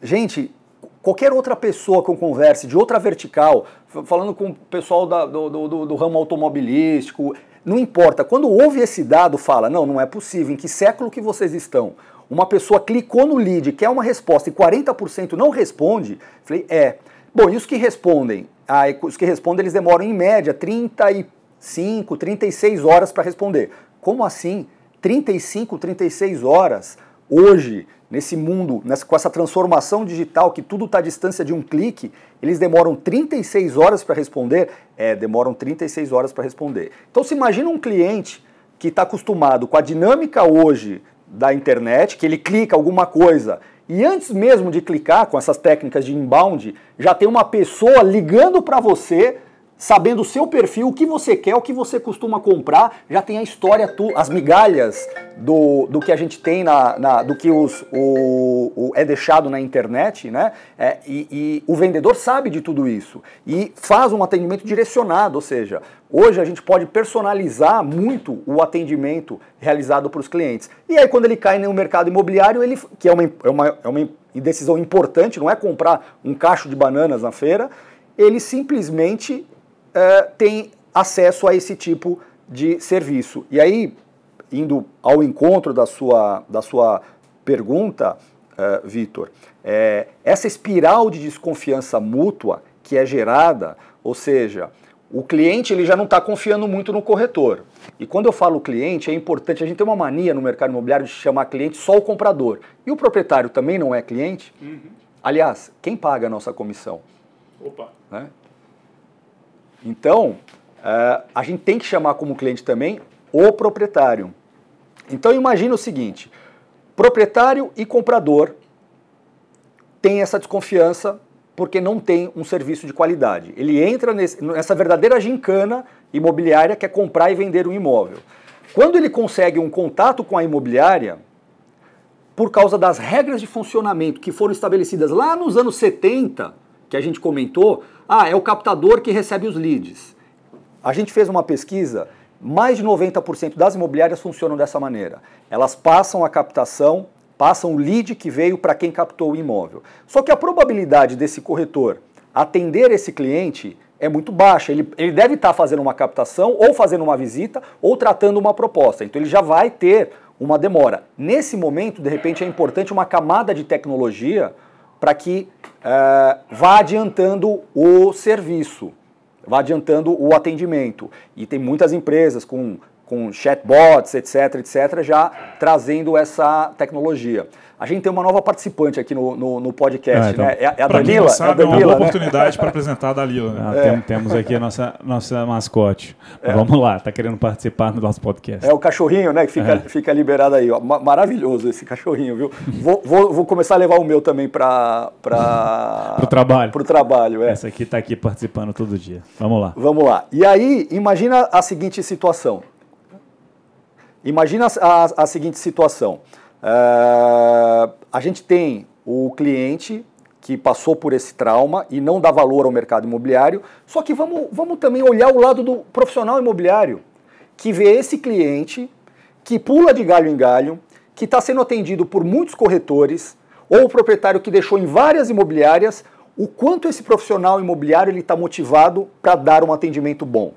[SPEAKER 4] Gente, qualquer outra pessoa que eu converse de outra vertical, falando com o pessoal da, do, do, do ramo automobilístico, não importa, quando ouve esse dado, fala: não, não é possível, em que século que vocês estão? Uma pessoa clicou no lead, quer uma resposta e 40% não responde. Falei: é. Bom, e os que respondem? Ah, os que respondem, eles demoram em média 35, 36 horas para responder. Como assim? 35, 36 horas? Hoje, nesse mundo, nessa, com essa transformação digital, que tudo está à distância de um clique, eles demoram 36 horas para responder? É, demoram 36 horas para responder. Então se imagina um cliente que está acostumado com a dinâmica hoje da internet, que ele clica alguma coisa e antes mesmo de clicar com essas técnicas de inbound, já tem uma pessoa ligando para você sabendo o seu perfil, o que você quer, o que você costuma comprar, já tem a história, tu, as migalhas do, do que a gente tem na, na do que os, o, o, é deixado na internet, né? É, e, e, o vendedor sabe de tudo isso e faz um atendimento direcionado, ou seja, hoje a gente pode personalizar muito o atendimento realizado para os clientes. E aí quando ele cai no mercado imobiliário, ele que é uma, é uma, é uma decisão importante, não é comprar um cacho de bananas na feira, ele simplesmente uh, tem acesso a esse tipo de serviço. E aí, indo ao encontro da sua, da sua pergunta, uh, Vitor, é, essa espiral de desconfiança mútua que é gerada, ou seja, o cliente ele já não está confiando muito no corretor. E quando eu falo cliente, é importante, a gente tem uma mania no mercado imobiliário de chamar cliente só o comprador. E o proprietário também não é cliente? Uhum. Aliás, quem paga a nossa comissão?
[SPEAKER 3] Opa.
[SPEAKER 4] Né? Então, uh, a gente tem que chamar como cliente também o proprietário. Então, imagina o seguinte: proprietário e comprador têm essa desconfiança porque não tem um serviço de qualidade. Ele entra nesse, nessa verdadeira gincana imobiliária que é comprar e vender um imóvel. Quando ele consegue um contato com a imobiliária, por causa das regras de funcionamento que foram estabelecidas lá nos anos 70, que a gente comentou, ah, é o captador que recebe os leads. A gente fez uma pesquisa, mais de 90% das imobiliárias funcionam dessa maneira. Elas passam a captação, passam o lead que veio para quem captou o imóvel. Só que a probabilidade desse corretor atender esse cliente é muito baixa. Ele, ele deve estar tá fazendo uma captação, ou fazendo uma visita, ou tratando uma proposta. Então ele já vai ter uma demora. Nesse momento, de repente, é importante uma camada de tecnologia para que uh, vá adiantando o serviço, vá adiantando o atendimento. E tem muitas empresas com, com chatbots, etc., etc., já trazendo essa tecnologia. A gente tem uma nova participante aqui no, no, no podcast, é, então, né? É, é a Danila.
[SPEAKER 3] Sabe,
[SPEAKER 4] é,
[SPEAKER 3] a Danila, é uma boa né? oportunidade para apresentar a Dalila. Né? (laughs)
[SPEAKER 2] Ah, tem, temos aqui a nossa, nossa mascote. É. Vamos lá, está querendo participar do nosso podcast.
[SPEAKER 4] É o cachorrinho, né? Que fica, é. fica liberado aí. Ó. Maravilhoso esse cachorrinho, viu? Vou, vou, vou começar a levar o meu também para (laughs)
[SPEAKER 2] o trabalho.
[SPEAKER 4] Pro trabalho, é.
[SPEAKER 2] Essa aqui está aqui participando todo dia. Vamos lá.
[SPEAKER 4] Vamos lá. E aí, imagina a seguinte situação. Imagina a, a, seguinte situação. Uh, a gente tem o cliente que passou por esse trauma e não dá valor ao mercado imobiliário, só que vamos, vamos também olhar o lado do profissional imobiliário, que vê esse cliente que pula de galho em galho, que está sendo atendido por muitos corretores, ou o proprietário que deixou em várias imobiliárias, o quanto esse profissional imobiliário está motivado para dar um atendimento bom.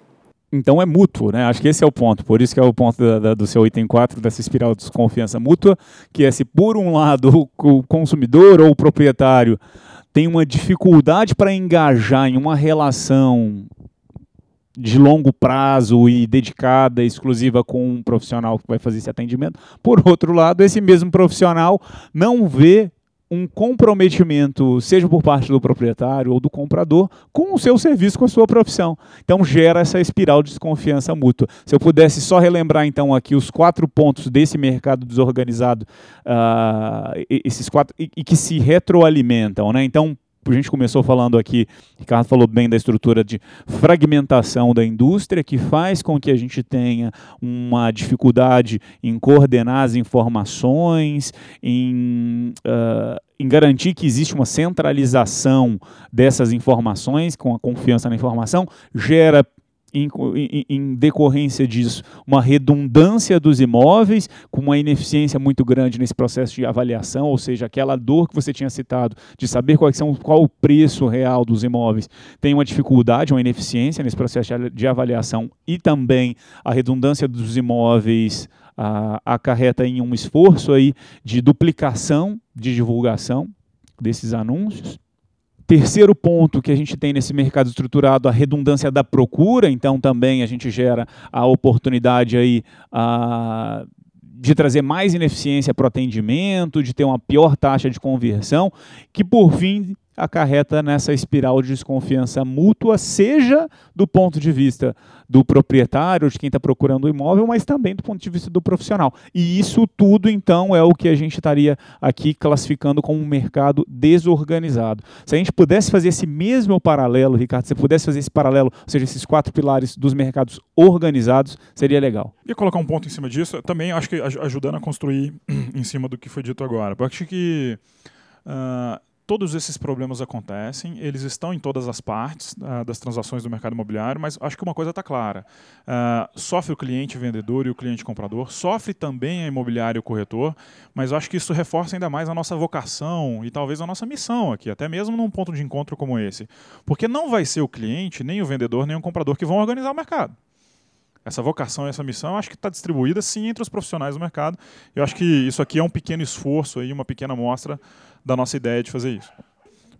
[SPEAKER 2] Então é mútuo, né? Acho que esse é o ponto. Por isso que é o ponto da, da, do seu item 4, dessa espiral de desconfiança mútua, que é se por um lado o consumidor ou o proprietário tem uma dificuldade para engajar em uma relação de longo prazo e dedicada, exclusiva com um profissional que vai fazer esse atendimento. Por outro lado, esse mesmo profissional não vê um comprometimento, seja por parte do proprietário ou do comprador, com o seu serviço, com a sua profissão. Então gera essa espiral de desconfiança mútua. Se eu pudesse só relembrar então aqui os quatro pontos desse mercado desorganizado, uh, esses quatro e, e que se retroalimentam, né? Então a gente começou falando aqui, Ricardo falou bem da estrutura de fragmentação da indústria, que faz com que a gente tenha uma dificuldade em coordenar as informações, em, uh, em garantir que existe uma centralização dessas informações, com a confiança na informação, gera em, em, decorrência disso, uma redundância dos imóveis, com uma ineficiência muito grande nesse processo de avaliação, ou seja, aquela dor que você tinha citado de saber quais são, qual o preço real dos imóveis, tem uma dificuldade, uma ineficiência nesse processo de avaliação e também a redundância dos imóveis a, acarreta em um esforço aí de duplicação de divulgação desses anúncios. Terceiro ponto que a gente tem nesse mercado estruturado, a redundância da procura, então também a gente gera a oportunidade aí a, de trazer mais ineficiência para o atendimento, de ter uma pior taxa de conversão, que por fim acarreta nessa espiral de desconfiança mútua, seja do ponto de vista do proprietário, de quem está procurando o imóvel, mas também do ponto de vista do profissional. E isso tudo, então, é o que a gente estaria aqui classificando como um mercado desorganizado. Se a gente pudesse fazer esse mesmo paralelo, Ricardo, se pudesse fazer esse paralelo, ou seja, esses quatro pilares dos mercados organizados, seria legal.
[SPEAKER 3] E colocar um ponto em cima disso, também acho que ajudando a construir (clears throat) em cima do que foi dito agora. Eu acho que uh, todos esses problemas acontecem, eles estão em todas as partes uh, das transações do mercado imobiliário, mas acho que uma coisa está clara: uh, sofre o cliente vendedor e o cliente comprador, sofre também a imobiliária e o corretor, mas acho que isso reforça ainda mais a nossa vocação e talvez a nossa missão aqui, até mesmo num ponto de encontro como esse. Porque não vai ser o cliente, nem o vendedor, nem o comprador que vão organizar o mercado essa vocação essa missão, acho que está distribuída sim entre os profissionais do mercado. Eu acho que isso aqui é um pequeno esforço aí, uma pequena amostra da nossa ideia de fazer isso.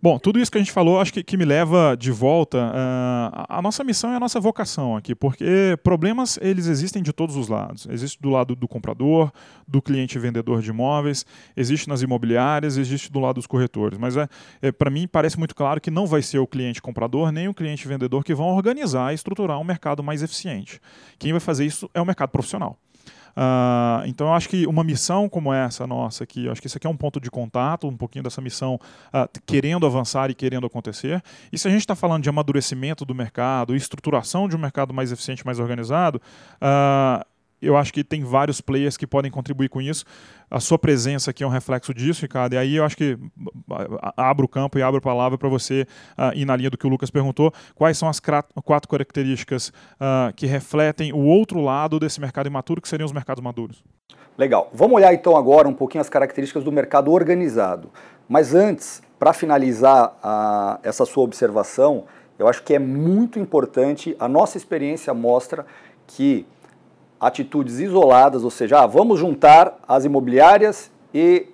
[SPEAKER 3] Bom, tudo isso que a gente falou, acho que, que me leva de volta. Uh, a nossa missão é a nossa vocação aqui, porque problemas eles existem de todos os lados. Existe do lado do comprador, do cliente vendedor de imóveis, existe nas imobiliárias, existe do lado dos corretores. Mas é, é para mim parece muito claro que não vai ser o cliente comprador nem o cliente vendedor que vão organizar e estruturar um mercado mais eficiente. Quem vai fazer isso é o mercado profissional. Uh, então eu acho que uma missão como essa nossa aqui, eu acho que isso aqui é um ponto de contato, um pouquinho dessa missão uh, querendo avançar e querendo acontecer. E se a gente está falando de amadurecimento do mercado, estruturação de um mercado mais eficiente, mais organizado, uh, eu acho que tem vários players que podem contribuir com isso. A sua presença aqui é um reflexo disso, Ricardo. E aí eu acho que abro o campo e abro a palavra para você uh, ir na linha do que o Lucas perguntou. Quais são as quatro características uh, que refletem o outro lado desse mercado imaturo, que seriam os mercados maduros?
[SPEAKER 4] Legal. Vamos olhar então agora um pouquinho as características do mercado organizado. Mas antes, para finalizar uh, essa sua observação, eu acho que é muito importante, a nossa experiência mostra que atitudes isoladas, ou seja, ah, vamos juntar as imobiliárias e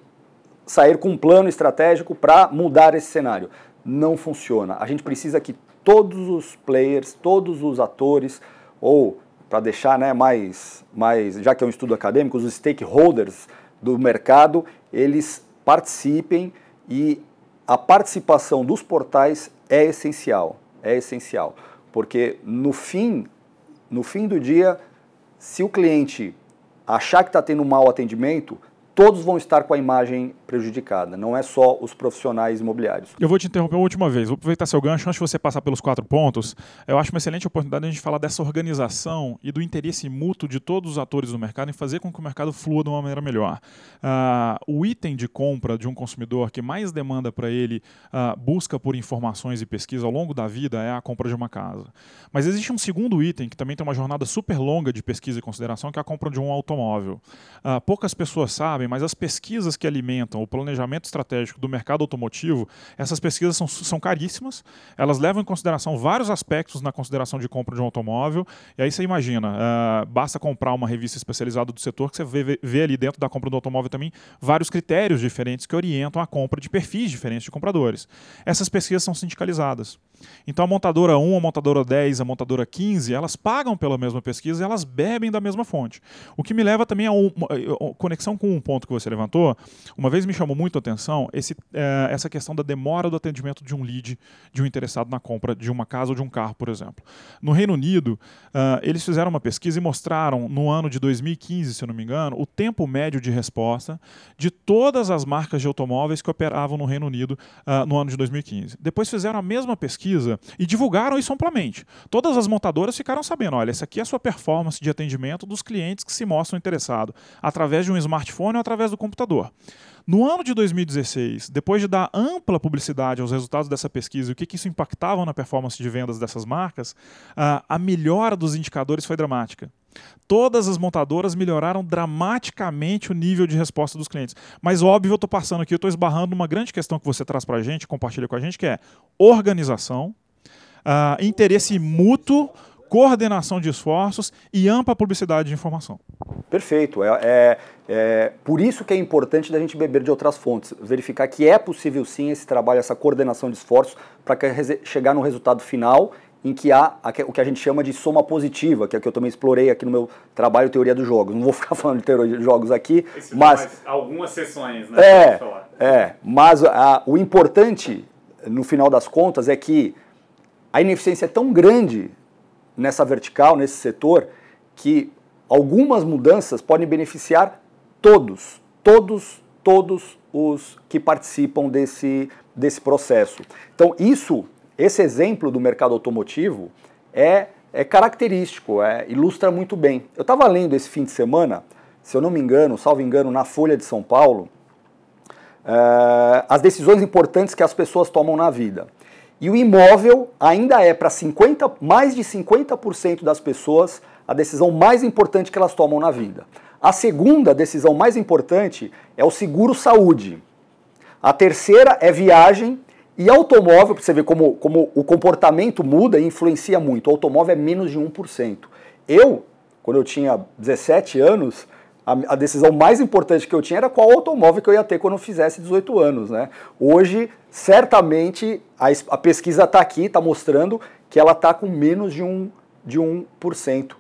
[SPEAKER 4] sair com um plano estratégico para mudar esse cenário. Não funciona. A gente precisa que todos os players, todos os atores, ou para deixar né, mais, mais, já que é um estudo acadêmico, os stakeholders do mercado, eles participem e a participação dos portais é essencial, é essencial, porque no fim, no fim do dia se o cliente achar que está tendo um mau atendimento, todos vão estar com a imagem prejudicada, não é só os profissionais imobiliários.
[SPEAKER 3] Eu vou te interromper uma última vez, vou aproveitar seu gancho antes de você passar pelos quatro pontos. Eu acho uma excelente oportunidade de a gente falar dessa organização e do interesse mútuo de todos os atores do mercado em fazer com que o mercado flua de uma maneira melhor. Uh, o item de compra de um consumidor que mais demanda para ele uh, busca por informações e pesquisa ao longo da vida é a compra de uma casa. Mas existe um segundo item que também tem uma jornada super longa de pesquisa e consideração, que é a compra de um automóvel. Uh, poucas pessoas sabem sabem, mas as pesquisas que alimentam o planejamento estratégico do mercado automotivo, essas pesquisas são, são caríssimas, elas levam em consideração vários aspectos na consideração de compra de um automóvel, e aí você imagina, uh, basta comprar uma revista especializada do setor que você vê, vê ali dentro da compra do automóvel também vários critérios diferentes que orientam a compra de perfis diferentes de compradores. Essas pesquisas são sindicalizadas. Então a montadora 1, a montadora 10, a montadora 15, elas pagam pela mesma pesquisa e elas bebem da mesma fonte. O que me leva também a uma, conexão com um ponto que você levantou. Uma vez me chamou muito a atenção esse, é, essa questão da demora do atendimento de um lead, de um interessado na compra de uma casa ou de um carro, por exemplo. No Reino Unido, uh, eles fizeram uma pesquisa e mostraram no ano de 2015, se eu não me engano, o tempo médio de resposta de todas as marcas de automóveis que operavam no Reino Unido uh, no ano de 2015. Depois fizeram a mesma pesquisa e divulgaram isso amplamente. Todas as montadoras ficaram sabendo: olha, essa aqui é a sua performance de atendimento dos clientes que se mostram interessados, através de um smartphone ou através do computador. No ano de 2016, depois de dar ampla publicidade aos resultados dessa pesquisa e o que, que isso impactava na performance de vendas dessas marcas, a melhora dos indicadores foi dramática. Todas as montadoras melhoraram dramaticamente o nível de resposta dos clientes. Mas, óbvio, eu estou passando aqui, eu estou esbarrando numa grande questão que você traz para a gente, compartilha com a gente, que é organização, uh, interesse mútuo coordenação de esforços e ampla publicidade de informação.
[SPEAKER 4] Perfeito. É, é, é, por isso que é importante da gente beber de outras fontes, verificar que é possível sim esse trabalho, essa coordenação de esforços para chegar no resultado final em que há o que a gente chama de soma positiva, que é o que eu também explorei aqui no meu trabalho Teoria dos Jogos. Não vou ficar (laughs) falando de teoria dos jogos aqui, Esse mas...
[SPEAKER 5] Algumas sessões,
[SPEAKER 4] né? É, é mas a, o importante no final das contas, é que a ineficiência é tão grande nessa vertical, nesse setor, que algumas mudanças podem beneficiar todos, todos, todos os que participam desse, desse processo. Então, isso, esse exemplo do mercado automotivo é, é característico, é, ilustra muito bem. Eu estava lendo esse fim de semana, se eu não me engano, salvo engano, na Folha de São Paulo, é, as decisões importantes que as pessoas tomam na vida. E o imóvel ainda é para 50, mais de 50% das pessoas a decisão mais importante que elas tomam na vida. A segunda decisão mais importante é o seguro saúde. A terceira é viagem e automóvel, para você ver como, como o comportamento muda e influencia muito. O automóvel é menos de 1%. Eu, quando eu tinha 17 anos, a, a, decisão mais importante que eu tinha era qual automóvel que eu ia ter quando eu fizesse 18 anos. Né? Hoje, certamente, a, a pesquisa está aqui, está mostrando que ela está com menos de 1%. De 1%.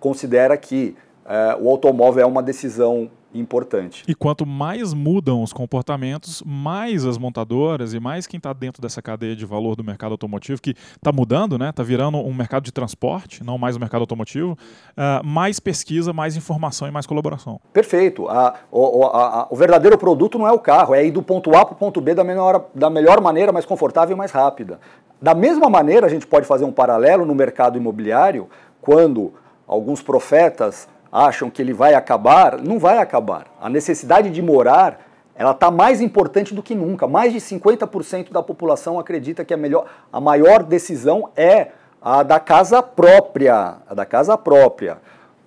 [SPEAKER 4] Considera que é, o automóvel é uma decisão importante.
[SPEAKER 3] E quanto mais mudam os comportamentos, mais as montadoras e mais quem está dentro dessa cadeia de valor do mercado automotivo, que está mudando, né? Está virando um mercado de transporte, não mais um mercado automotivo, uh, mais pesquisa, mais informação e mais colaboração.
[SPEAKER 4] Perfeito. A, o, a, a, o verdadeiro produto não é o carro, é ir do ponto A para o ponto B da melhor, da melhor maneira, mais confortável e mais rápida. Da mesma maneira, a gente pode fazer um paralelo no mercado imobiliário, quando alguns profetas acham que ele vai acabar, não vai acabar. A necessidade de morar, ela está mais importante do que nunca. Mais de 50% da população acredita que a, melhor, a maior decisão é a da casa própria, a da casa própria.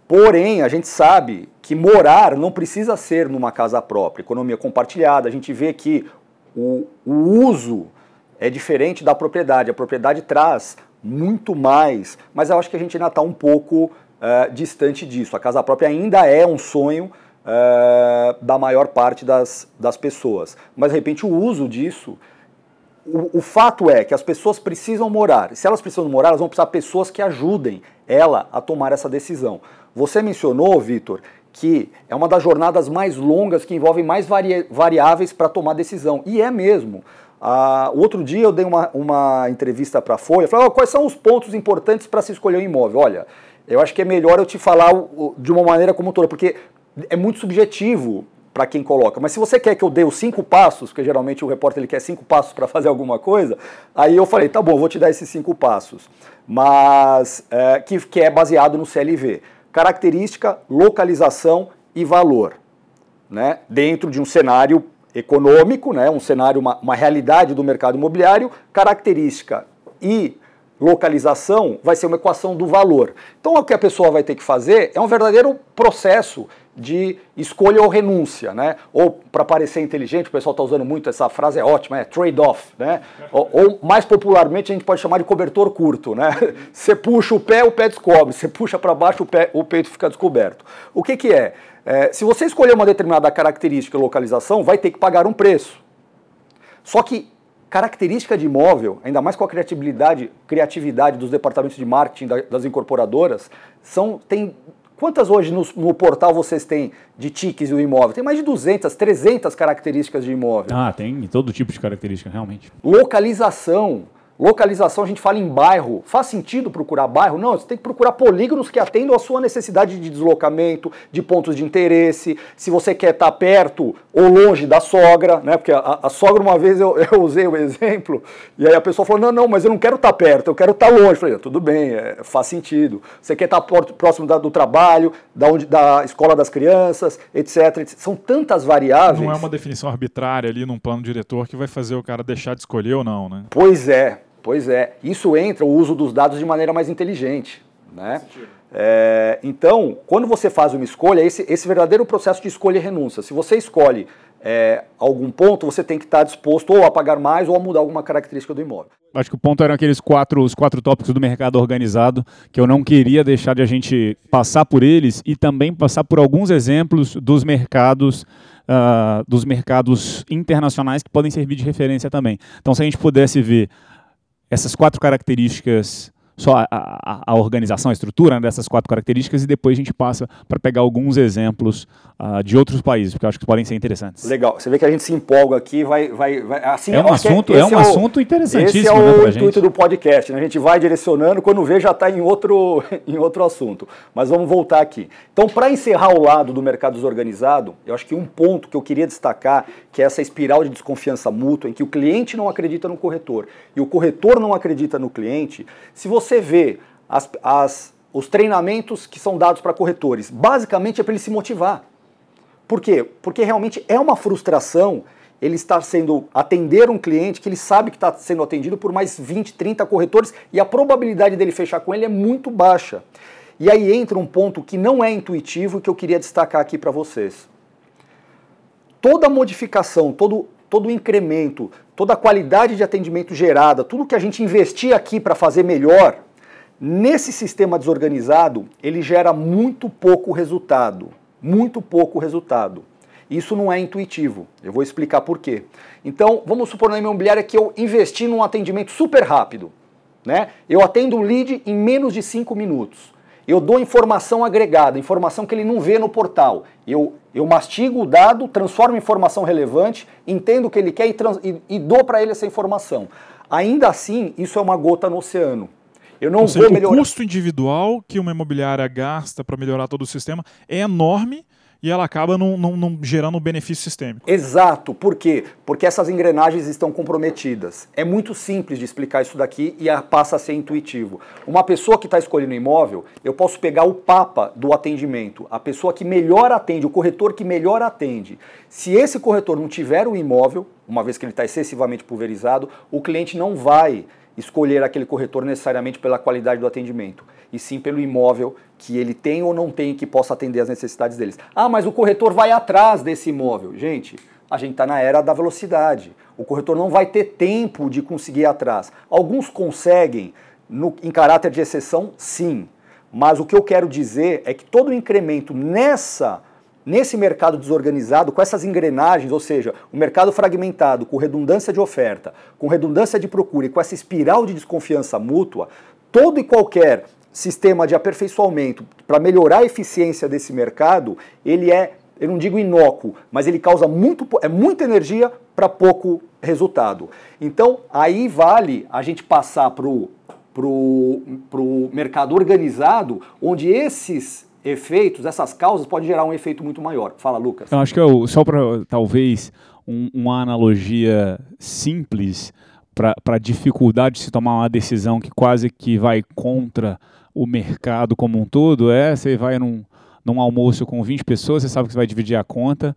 [SPEAKER 4] Porém, a gente sabe que morar não precisa ser numa casa própria, economia compartilhada. A gente vê que o, o uso é diferente da propriedade. A propriedade traz muito mais, mas eu acho que a gente ainda está um pouco uh, distante disso. A casa própria ainda é um sonho uh, da maior parte das, das pessoas. Mas, de repente, o uso disso. O, o, fato é que as pessoas precisam morar. Se elas precisam morar, elas vão precisar de pessoas que ajudem ela a tomar essa decisão. Você mencionou, Vitor, que é uma das jornadas mais longas que envolvem mais vari variáveis para tomar decisão. E é mesmo. Ah, outro dia eu dei uma, uma entrevista para a Folha, falei, oh, quais são os pontos importantes para se escolher um imóvel? Olha, eu acho que é melhor eu te falar de uma maneira como toda, porque é muito subjetivo para quem coloca. Mas se você quer que eu dê os cinco passos, porque geralmente o repórter ele quer cinco passos para fazer alguma coisa, aí eu falei, tá bom, vou te dar esses cinco passos. Mas é, que, que é baseado no CLV. Característica, localização e valor. Né? Dentro de um cenário econômico, né? um cenário, uma, uma realidade do mercado imobiliário, característica e localização vai ser uma equação do valor. Então o que a pessoa vai ter que fazer é um verdadeiro processo de escolha ou renúncia, né? Ou para parecer inteligente, o pessoal está usando muito essa frase, é ótima, é trade-off, né? Ou, ou, mais popularmente a gente pode chamar de cobertor curto, né? (laughs) Você puxa o pé, o pé descobre. Você puxa para baixo, o, pé, o peito fica descoberto. O que, que é? é? Se você escolher uma determinada característica e localização, vai ter que pagar um preço. Só que característica de imóvel, ainda mais com a criatividade, criatividade dos departamentos de marketing das incorporadoras, são tem Quantas hoje no, no, portal vocês têm de tiques do imóvel? Tem mais de 200, 300 características de imóvel.
[SPEAKER 2] Ah, tem todo tipo de característica, realmente.
[SPEAKER 4] Localização. Localização, a gente fala em bairro. Faz sentido procurar bairro? Não, você tem que procurar polígonos que atendam a sua necessidade de deslocamento, de pontos de interesse. Se você quer estar perto ou longe da sogra, né? Porque a, a sogra, uma vez eu, (laughs) eu, usei o exemplo, e aí a pessoa falou: não, não, mas eu não quero estar perto, eu quero estar longe. Eu falei: tudo bem, é, faz sentido. Você quer estar próximo da, do trabalho, da, onde, da escola das crianças, etc, etc. São tantas variáveis.
[SPEAKER 3] Não é uma definição arbitrária ali num plano diretor que vai fazer o cara deixar de escolher ou não, né?
[SPEAKER 4] Pois é. Pois é, isso entra o uso dos dados de maneira mais inteligente. Né? É, então, quando você faz uma escolha, esse, esse verdadeiro processo de escolha e renúncia. Se você escolhe é, algum ponto, você tem que estar disposto ou a pagar mais ou a mudar alguma característica do imóvel.
[SPEAKER 2] Acho que o ponto eram aqueles quatro, os quatro tópicos do mercado organizado, que eu não queria deixar de a gente passar por eles e também passar por alguns exemplos dos mercados, uh, dos mercados internacionais que podem servir de referência também. Então, se a gente pudesse ver essas quatro características só a, a, a organização, a estrutura né, dessas quatro características e depois a gente passa para pegar alguns exemplos uh, de outros países, porque eu acho que podem ser interessantes.
[SPEAKER 4] Legal. Você vê que a gente se empolga aqui, vai, vai, vai assim.
[SPEAKER 2] É um assunto, é, é um é o, assunto interessantíssimo.
[SPEAKER 4] Esse é o né, intuito do podcast. Né? A gente vai direcionando, quando vê já está em outro, (laughs) em outro assunto. Mas vamos voltar aqui. Então, para encerrar o lado do mercado desorganizado, eu acho que um ponto que eu queria destacar, que é essa espiral de desconfiança mútua, em que o cliente não acredita no corretor e o corretor não acredita no cliente. Se você vê as, as, os treinamentos que são dados para corretores, basicamente é para ele se motivar. Por quê? Porque realmente é uma frustração ele estar sendo atender um cliente que ele sabe que está sendo atendido por mais 20, 30 corretores e a probabilidade dele fechar com ele é muito baixa. E aí entra um ponto que não é intuitivo e que eu queria destacar aqui para vocês. Toda modificação, todo, todo incremento, toda a qualidade de atendimento gerada, tudo que a gente investir aqui para fazer melhor, nesse sistema desorganizado, ele gera muito pouco resultado muito pouco resultado. Isso não é intuitivo. Eu vou explicar por quê. Então, vamos supor na imobiliária que eu investi num atendimento super rápido. Né? Eu atendo um lead em menos de 5 minutos. Eu dou informação agregada, informação que ele não vê no portal. Eu, eu mastigo o dado, transformo em informação relevante, entendo o que ele quer e, e, e dou para ele essa informação. Ainda assim, isso é uma gota no oceano. Eu não Ou seja, vou melhorar.
[SPEAKER 3] O custo individual que uma imobiliária gasta para melhorar todo o sistema é enorme e ela acaba não, gerando um benefício sistêmico.
[SPEAKER 4] Exato. Por quê? Porque essas engrenagens estão comprometidas. É muito simples de explicar isso daqui e passa a ser intuitivo. Uma pessoa que está escolhendo imóvel, eu posso pegar o papa do atendimento, a pessoa que melhor atende, o corretor que melhor atende. Se esse corretor não tiver o imóvel, uma vez que ele está excessivamente pulverizado, o cliente não vai escolher aquele corretor necessariamente pela qualidade do atendimento, e sim pelo imóvel que ele tem ou não tem que possa atender às necessidades deles. Ah, mas o corretor vai atrás desse imóvel. Gente, a gente está na era da velocidade. O corretor não vai ter tempo de conseguir ir atrás. Alguns conseguem, no, em caráter de exceção, sim. Mas o que eu quero dizer é que todo incremento nessa Nesse mercado desorganizado, com essas engrenagens, ou seja, o mercado fragmentado, com redundância de oferta, com redundância de procura e com essa espiral de desconfiança mútua, todo e qualquer sistema de aperfeiçoamento para melhorar a eficiência desse mercado, ele é, eu não digo inócuo, mas ele causa muito, é muita energia para pouco resultado. Então, aí vale a gente passar para o mercado organizado, onde esses efeitos, essas causas podem gerar um efeito muito maior. Fala, Lucas.
[SPEAKER 2] Eu acho que eu, só para talvez um, uma analogia simples para a dificuldade de se tomar uma decisão que quase que vai contra o mercado como um todo é você vai num, num almoço com 20 pessoas, você sabe que você vai dividir a conta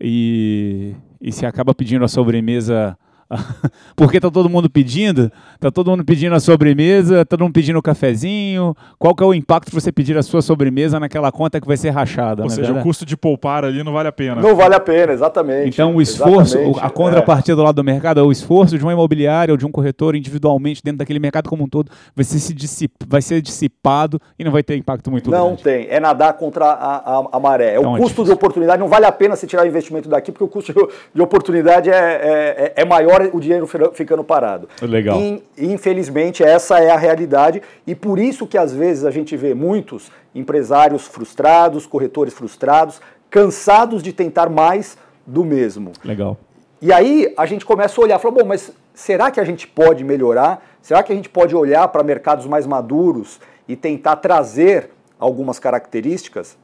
[SPEAKER 2] e, e você acaba pedindo a sobremesa (laughs) Porque tá todo mundo pedindo, tá todo mundo pedindo a sobremesa, todo mundo pedindo o cafezinho. Qual que é o impacto de você pedir a sua sobremesa naquela conta que vai ser rachada?
[SPEAKER 3] Ou
[SPEAKER 2] é
[SPEAKER 3] seja, o custo de poupar ali não vale a pena.
[SPEAKER 4] Não vale a pena, exatamente.
[SPEAKER 2] Então o esforço, exatamente, a contrapartida é. do lado do mercado é o esforço de uma imobiliária ou de um corretor individualmente dentro daquele mercado como um todo vai ser, se dissip, vai ser dissipado e não vai ter impacto muito
[SPEAKER 4] não
[SPEAKER 2] grande.
[SPEAKER 4] Não tem, é nadar contra a, a, a maré. É o é custo de oportunidade, não vale a pena se tirar o investimento daqui porque o custo (laughs) de oportunidade é, é, é maior o dinheiro ficando parado.
[SPEAKER 2] Legal.
[SPEAKER 4] E, infelizmente, essa é a realidade e por isso que às vezes a gente vê muitos empresários frustrados, corretores frustrados, cansados de tentar mais do mesmo.
[SPEAKER 2] Legal.
[SPEAKER 4] E aí a gente começa a olhar, fala, bom, mas será que a gente pode melhorar? Será que a gente pode olhar para mercados mais maduros e tentar trazer algumas características?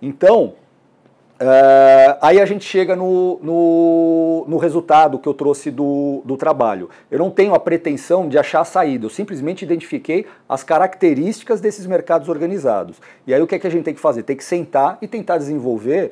[SPEAKER 4] Então, Uh, aí a gente chega no, no, no, resultado que eu trouxe do, do trabalho. Eu não tenho a pretensão de achar a saída, eu simplesmente identifiquei as características desses mercados organizados. E aí o que, é que a gente tem que fazer? Tem que sentar e tentar desenvolver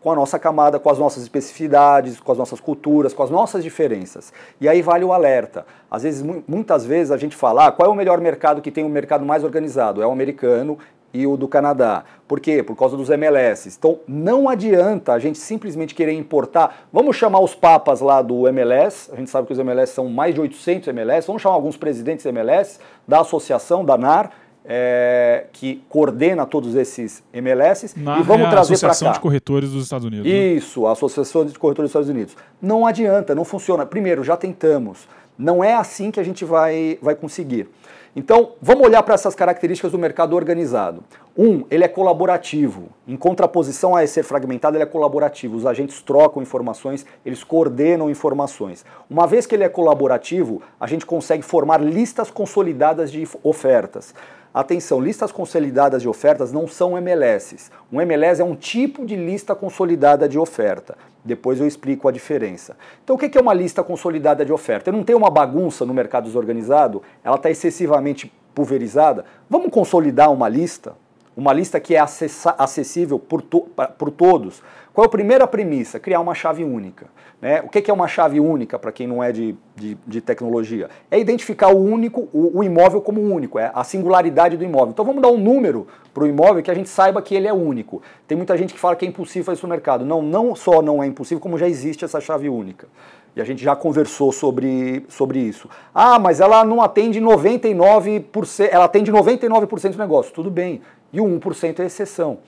[SPEAKER 4] com a nossa camada, com as nossas especificidades, com as nossas culturas, com as nossas diferenças. E aí vale o alerta. Às vezes, muitas vezes a gente fala, ah, qual é o melhor mercado que tem um mercado mais organizado? É o americano e o do Canadá. Por quê? Por causa dos MLS. Então não adianta a gente simplesmente querer importar. Vamos chamar os papas lá do MLS, a gente sabe que os MLS são mais de 800 MLS, vamos chamar alguns presidentes MLS da associação, da NAR, é, que coordena todos esses MLS
[SPEAKER 3] e vamos é trazer para cá. Associação de Corretores dos Estados Unidos.
[SPEAKER 4] Né? Isso, a Associação de Corretores dos Estados Unidos. Não adianta, não funciona. Primeiro, já tentamos. Não é assim que a gente vai, vai conseguir. Então, vamos olhar para essas características do mercado organizado. Um, ele é colaborativo. Em contraposição a ser fragmentado, ele é colaborativo. Os agentes trocam informações, eles coordenam informações. Uma vez que ele é colaborativo, a gente consegue formar listas consolidadas de ofertas. Atenção, listas consolidadas de ofertas não são MLSs. Um MLS é um tipo de lista consolidada de oferta. Depois eu explico a diferença. Então, o que é uma lista consolidada de oferta? Eu não tenho uma bagunça no mercado desorganizado, ela está excessivamente pulverizada. Vamos consolidar uma lista? Uma lista que é acessível por, to por todos. Qual é a primeira premissa? Criar uma chave única. Né? O que é uma chave única para quem não é de, de, de, tecnologia? É identificar o único, o, o, imóvel como único, é a singularidade do imóvel. Então vamos dar um número para o imóvel que a gente saiba que ele é único. Tem muita gente que fala que é impossível fazer isso no mercado. Não, não só não é impossível, como já existe essa chave única. E a gente já conversou sobre, sobre isso. Ah, mas ela não atende 99%, ela atende 99% do negócio. Tudo bem. E o 1% é exceção.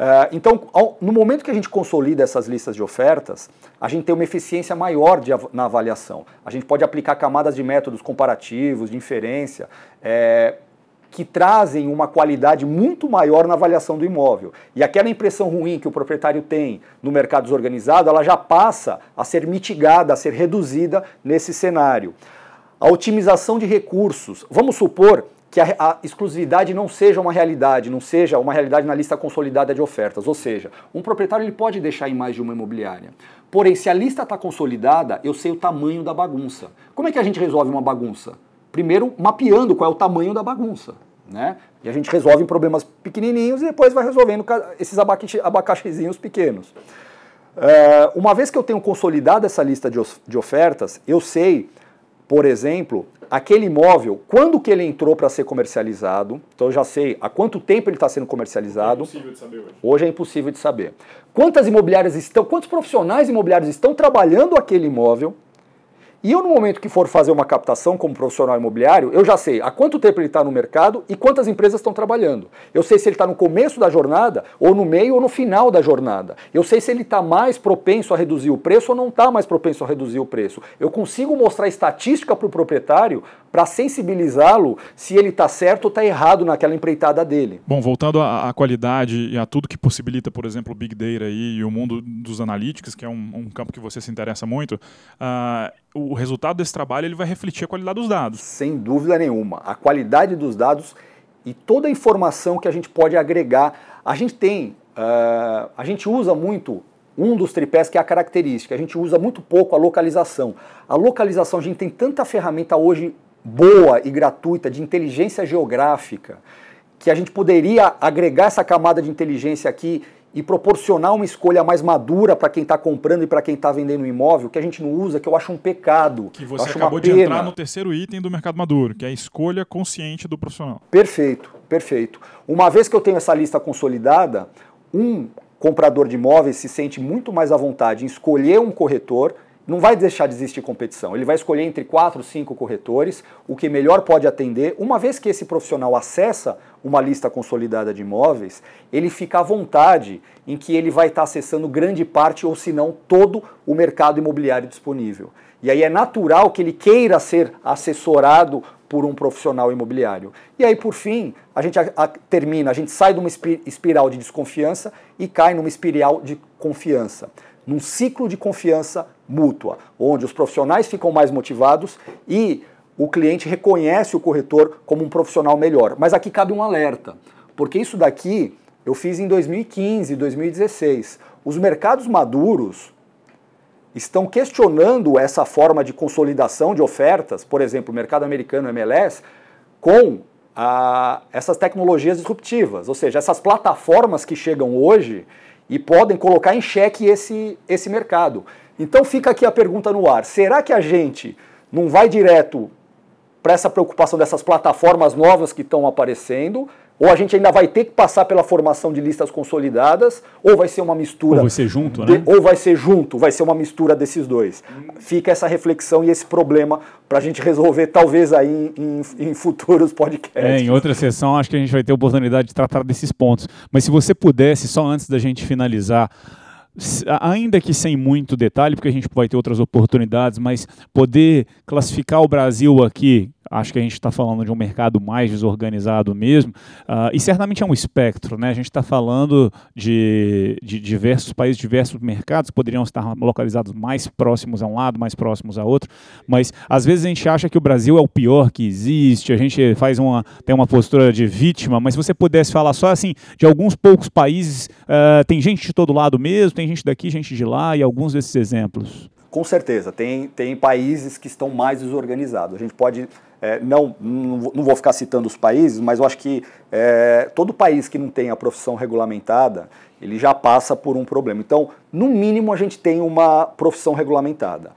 [SPEAKER 4] Uh, então, no momento que a gente consolida essas listas de ofertas, a gente tem uma eficiência maior de, na avaliação. A gente pode aplicar camadas de métodos comparativos, de inferência, é, que trazem uma qualidade muito maior na avaliação do imóvel. E aquela impressão ruim que o proprietário tem no mercado desorganizado, ela já passa a ser mitigada, a ser reduzida nesse cenário. A otimização de recursos. Vamos supor que a, a, exclusividade não seja uma realidade, não seja uma realidade na lista consolidada de ofertas. Ou seja, um proprietário ele pode deixar em mais de uma imobiliária. Porém, se a lista está consolidada, eu sei o tamanho da bagunça. Como é que a gente resolve uma bagunça? Primeiro, mapeando qual é o tamanho da bagunça. Né? E a gente resolve em problemas pequenininhos e depois vai resolvendo esses abacaxizinhos pequenos. É, uma vez que eu tenho consolidado essa lista de ofertas, eu sei, por exemplo, aquele imóvel, quando que ele entrou para ser comercializado, então eu já sei há quanto tempo ele está sendo comercializado. É impossível de saber hoje. Hoje é impossível de saber. Quantas imobiliárias estão, quantos profissionais imobiliários estão trabalhando aquele imóvel, e eu, no momento que for fazer uma captação como profissional imobiliário, eu já sei há quanto tempo ele está no mercado e quantas empresas estão trabalhando. Eu sei se ele está no começo da jornada, ou no meio, ou no final da jornada. Eu sei se ele está mais propenso a reduzir o preço ou não está mais propenso a reduzir o preço. Eu consigo mostrar estatística para o proprietário para sensibilizá-lo se ele está certo ou está errado naquela empreitada dele.
[SPEAKER 3] Bom, voltando à, à, qualidade e a tudo que possibilita, por exemplo, o Big Data e o mundo dos analytics, que é um, um campo que você se interessa muito, uh, o resultado desse trabalho ele vai refletir a qualidade dos dados.
[SPEAKER 4] Sem dúvida nenhuma. A qualidade dos dados e toda a informação que a gente pode agregar. A gente tem, uh, a gente usa muito um dos tripés que é a característica. A gente usa muito pouco a localização. A localização, a gente tem tanta ferramenta hoje boa e gratuita de inteligência geográfica que a gente poderia agregar essa camada de inteligência aqui e proporcionar uma escolha mais madura para quem está comprando e para quem está vendendo imóvel, que a gente não usa, que eu acho um pecado.
[SPEAKER 3] Que você acabou de entrar no terceiro item do mercado maduro, que é a escolha consciente do profissional.
[SPEAKER 4] Perfeito, perfeito. Uma vez que eu tenho essa lista consolidada, um comprador de imóveis se sente muito mais à vontade em escolher um corretor não vai deixar de existir competição. Ele vai escolher entre quatro, cinco corretores, o que melhor pode atender. Uma vez que esse profissional acessa uma lista consolidada de imóveis, ele fica à vontade em que ele vai estar acessando grande parte ou se não todo o mercado imobiliário disponível. E aí é natural que ele queira ser assessorado por um profissional imobiliário. E aí, por fim, a gente a, a, termina, a gente sai de uma espiral de desconfiança e cai numa espiral de confiança num ciclo de confiança mútua, onde os profissionais ficam mais motivados e o cliente reconhece o corretor como um profissional melhor. Mas aqui cabe um alerta, porque isso daqui eu fiz em 2015, 2016. Os mercados maduros estão questionando essa forma de consolidação de ofertas, por exemplo, o mercado americano MLS, com ah, essas tecnologias disruptivas, ou seja, essas plataformas que chegam hoje e podem colocar em xeque esse, esse mercado. Então fica aqui a pergunta no ar: será que a gente não vai direto para essa preocupação dessas plataformas novas que estão aparecendo? Ou a gente ainda vai ter que passar pela formação de listas consolidadas, ou vai ser uma mistura. Ou
[SPEAKER 3] vai ser junto, de, né?
[SPEAKER 4] Ou vai ser junto, vai ser uma mistura desses dois. Fica essa reflexão e esse problema para a gente resolver, talvez, aí em, em, futuros podcasts.
[SPEAKER 2] É, em outra sessão, acho que a gente vai ter oportunidade de tratar desses pontos. Mas se você pudesse, só antes da gente finalizar, ainda que sem muito detalhe, porque a gente vai ter outras oportunidades, mas poder classificar o Brasil aqui, acho que a gente está falando de um mercado mais desorganizado mesmo, uh, e certamente é um espectro, né? A gente está falando de, de diversos países, diversos mercados poderiam estar localizados mais próximos a um lado, mais próximos a outro, mas às vezes a gente acha que o Brasil é o pior que existe, a gente faz uma, tem uma postura de vítima, mas se você pudesse falar só assim, de alguns poucos países, uh, tem gente de todo lado mesmo, tem gente daqui, gente de lá, e alguns desses exemplos.
[SPEAKER 4] Com certeza, tem, tem países que estão mais desorganizados. A gente pode, é, não, não vou ficar citando os países, mas eu acho que é, todo país que não tem a profissão regulamentada, ele já passa por um problema. Então, no mínimo, a gente tem uma profissão regulamentada.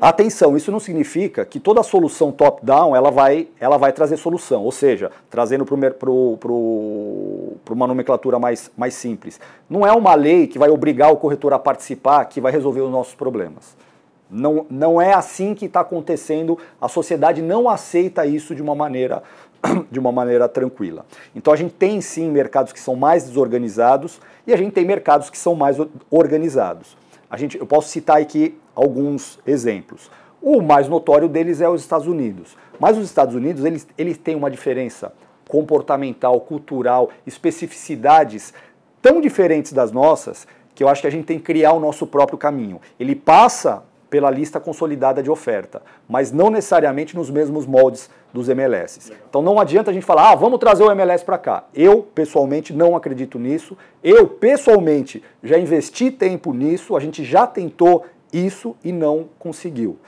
[SPEAKER 4] Atenção, isso não significa que toda solução top-down ela vai, ela vai trazer solução, ou seja, trazendo para uma nomenclatura mais, mais simples. Não é uma lei que vai obrigar o corretor a participar que vai resolver os nossos problemas. Não, não é assim que está acontecendo, a sociedade não aceita isso de uma maneira (clears throat) de uma maneira tranquila. Então a gente tem sim mercados que são mais desorganizados e a gente tem mercados que são mais organizados. A gente, eu posso citar aqui alguns exemplos. O mais notório deles é os Estados Unidos. Mas os Estados Unidos eles, eles têm uma diferença comportamental, cultural, especificidades tão diferentes das nossas que eu acho que a gente tem que criar o nosso próprio caminho. Ele passa pela lista consolidada de oferta, mas não necessariamente nos mesmos moldes dos MLS. Então não adianta a gente falar, ah, vamos trazer o MLS para cá. Eu, pessoalmente, não acredito nisso. Eu, pessoalmente, já investi tempo nisso, a gente já tentou isso e não conseguiu.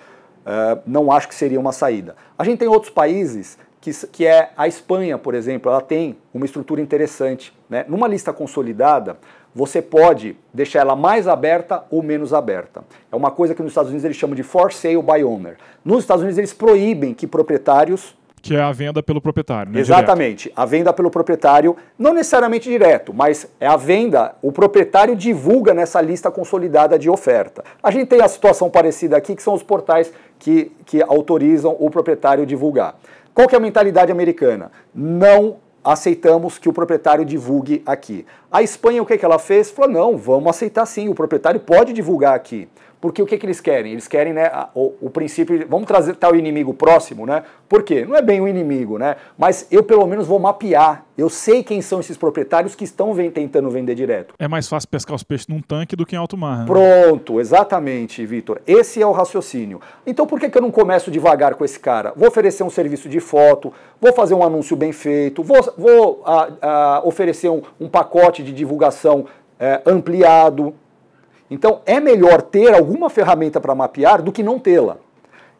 [SPEAKER 4] Uh, não acho que seria uma saída. A gente tem outros países que, que é a Espanha, por exemplo, ela tem uma estrutura interessante. Né? Numa lista consolidada, você pode deixar ela mais aberta ou menos aberta. É uma coisa que nos Estados Unidos eles chamam de for sale by owner. Nos Estados Unidos eles proíbem que proprietários
[SPEAKER 3] que é a venda pelo proprietário, né?
[SPEAKER 4] Exatamente. Direto. A venda pelo proprietário, não necessariamente direto, mas é a venda, o proprietário divulga nessa lista consolidada de oferta. A gente tem a situação parecida aqui, que são os portais que, que autorizam o proprietário divulgar. Qual que é a mentalidade americana? Não aceitamos que o proprietário divulgue aqui. A Espanha, o que, que ela fez? Falou, não, vamos aceitar sim, o proprietário pode divulgar aqui. Porque o que, que eles querem? Eles querem né, o, o princípio, vamos trazer tal inimigo próximo, né? Por quê? Não é bem o um inimigo, né? Mas eu pelo menos vou mapear. Eu sei quem são esses proprietários que estão vem, tentando vender direto.
[SPEAKER 3] É mais fácil pescar os peixes num tanque do que em alto mar. Né?
[SPEAKER 4] Pronto, exatamente, Vitor. Esse é o raciocínio. Então por que, que eu não começo devagar com esse cara? Vou oferecer um serviço de foto, vou fazer um anúncio bem feito, vou, vou a, a, oferecer um, um, pacote de divulgação é, ampliado, então é melhor ter alguma ferramenta para mapear do que não tê-la.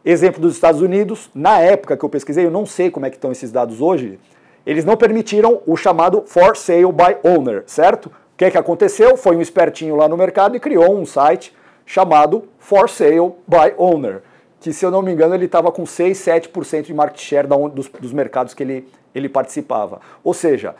[SPEAKER 4] Exemplo dos Estados Unidos, na época que eu pesquisei, eu não sei como é que estão esses dados hoje, eles não permitiram o chamado for sale by owner, certo? O que é que aconteceu? Foi um espertinho lá no mercado e criou um site chamado for sale by owner, que se eu não me engano ele estava com 6, 7% de market share dos, dos mercados que ele, ele participava. Ou seja,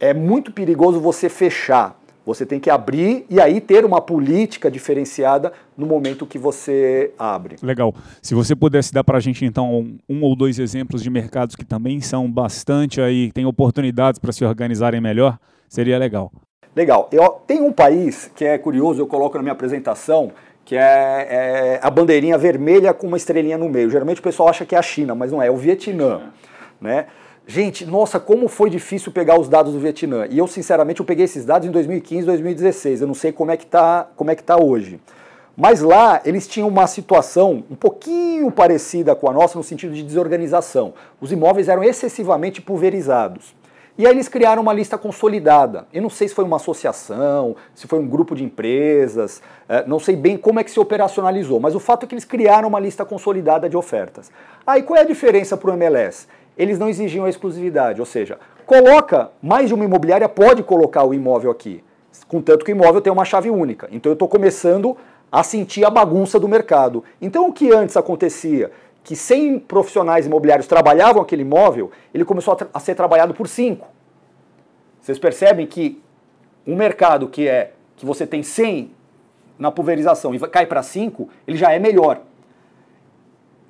[SPEAKER 4] é muito perigoso você fechar você tem que abrir e aí ter uma política diferenciada no momento que você abre.
[SPEAKER 2] Legal. Se você pudesse dar para a gente então um, um, ou dois exemplos de mercados que também são bastante aí, têm oportunidades para se organizarem melhor, seria legal.
[SPEAKER 4] Legal. Eu, tem um país que é curioso, eu coloco na minha apresentação, que é, é, a bandeirinha vermelha com uma estrelinha no meio. Geralmente o pessoal acha que é a China, mas não é, é o Vietnã. Né? Gente, nossa, como foi difícil pegar os dados do Vietnã. E eu, sinceramente, eu peguei esses dados em 2015, 2016. Eu não sei como é que está como é que tá hoje. Mas lá eles tinham uma situação um pouquinho parecida com a nossa no sentido de desorganização. Os imóveis eram excessivamente pulverizados. E aí eles criaram uma lista consolidada. Eu não sei se foi uma associação, se foi um grupo de empresas, eh, não sei bem como é que se operacionalizou, mas o fato é que eles criaram uma lista consolidada de ofertas. Aí qual é a diferença para o MLS? Eles não exigiam a exclusividade, ou seja, coloca, mais de uma imobiliária pode colocar o imóvel aqui, contanto que o imóvel tem uma chave única. Então eu estou começando a sentir a bagunça do mercado. Então o que antes acontecia, que 100 profissionais imobiliários trabalhavam aquele imóvel, ele começou a, a ser trabalhado por 5. Vocês percebem que um mercado que é que você tem 100 na pulverização e cai para 5, ele já é melhor.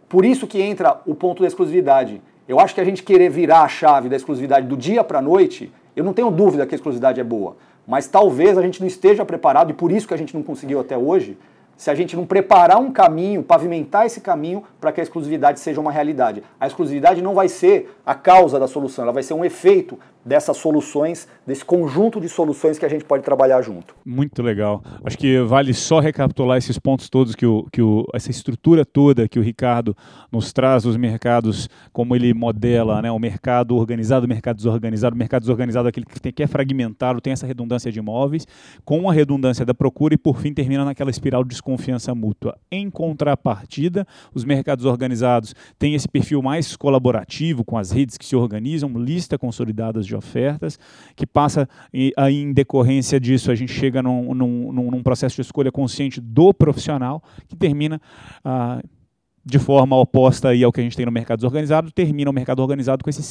[SPEAKER 4] Por isso que entra o ponto da exclusividade. Eu acho que a gente querer virar a chave da exclusividade do dia para a noite, eu não tenho dúvida que a exclusividade é boa, mas talvez a gente não esteja preparado, e por isso que a gente não conseguiu até hoje, se a gente não preparar um caminho, pavimentar esse caminho para que a exclusividade seja uma realidade. A exclusividade não vai ser a causa da solução, ela vai ser um efeito dessas soluções, desse conjunto de soluções que a gente pode trabalhar junto.
[SPEAKER 2] Muito legal. Acho que vale só recapitular esses pontos todos que, o, que o, essa estrutura toda que o Ricardo nos traz dos mercados, como ele modela né, o mercado organizado, o mercado desorganizado, o mercado desorganizado é aquele que, tem, que é fragmentado, tem essa redundância de imóveis, com a redundância da procura e por fim termina naquela espiral de desconfiança mútua. Em contrapartida, os mercados organizados têm esse perfil mais colaborativo, com as redes que se organizam, lista consolidadas de ofertas, que passa aí em decorrência disso a gente chega num, num, num processo de escolha consciente do profissional, que termina ah, de forma oposta aí ao que a gente tem no mercado desorganizado, termina o mercado organizado com esse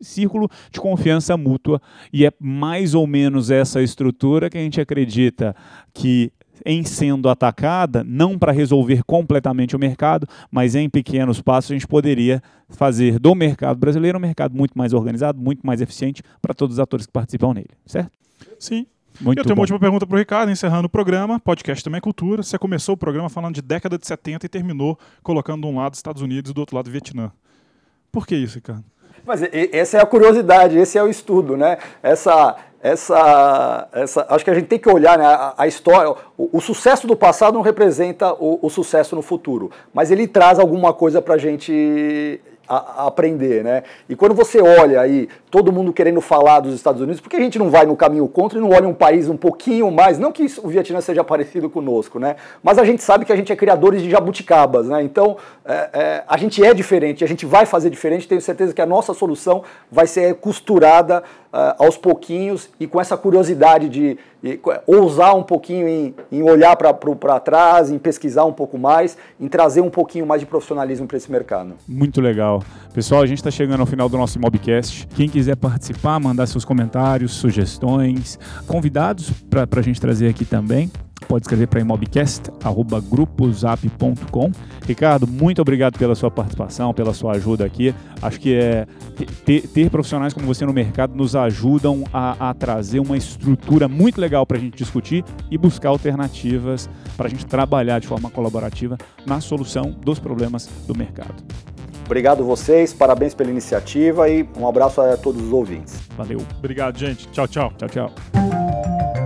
[SPEAKER 2] círculo de confiança mútua e é mais ou menos essa estrutura que a gente acredita que em sendo atacada, não para resolver completamente o mercado, mas em pequenos passos a gente poderia fazer do mercado brasileiro um mercado muito mais organizado, muito mais eficiente para todos os atores que participam nele, certo?
[SPEAKER 3] Sim. Muito eu tenho bom. uma última pergunta para o Ricardo, encerrando o programa. Podcast também é cultura. Você começou o programa falando de década de 70 e terminou colocando de um lado Estados Unidos e do outro lado Vietnã. Por que isso, Ricardo?
[SPEAKER 4] Mas essa é a curiosidade, esse é o estudo, né? Essa, essa, essa, acho que a gente tem que olhar né, a, a história. O, o, sucesso do passado não representa o, o, sucesso no futuro, mas ele traz alguma coisa para a gente a, a aprender, né? E quando você olha aí todo mundo querendo falar dos Estados Unidos, por que a gente não vai no caminho contra e não olha um país um pouquinho mais? Não que isso, o Vietnã seja parecido conosco, né? Mas a gente sabe que a gente é criadores de jabuticabas, né? Então é, é, a gente é diferente, a gente vai fazer diferente. Tenho certeza que a nossa solução vai ser costurada uh, aos pouquinhos e com essa curiosidade de, de ousar um pouquinho em, em olhar para trás, em pesquisar um pouco mais, em trazer um pouquinho mais de profissionalismo para esse mercado.
[SPEAKER 2] Muito legal. Pessoal, a gente está chegando ao final do nosso Mobcast. Quem quiser participar, mandar seus comentários, sugestões, convidados para a gente trazer aqui também, pode escrever para imobcast@grupozap.com. Ricardo, muito obrigado pela sua participação, pela sua ajuda aqui. Acho que é ter, ter profissionais como você no mercado nos ajudam a, a trazer uma estrutura muito legal para a gente discutir e buscar alternativas para a gente trabalhar de forma colaborativa na solução dos problemas do mercado.
[SPEAKER 4] Obrigado vocês, parabéns pela iniciativa e um abraço a todos os ouvintes.
[SPEAKER 2] Valeu.
[SPEAKER 3] Obrigado, gente. Tchau, tchau.
[SPEAKER 2] Tchau, tchau.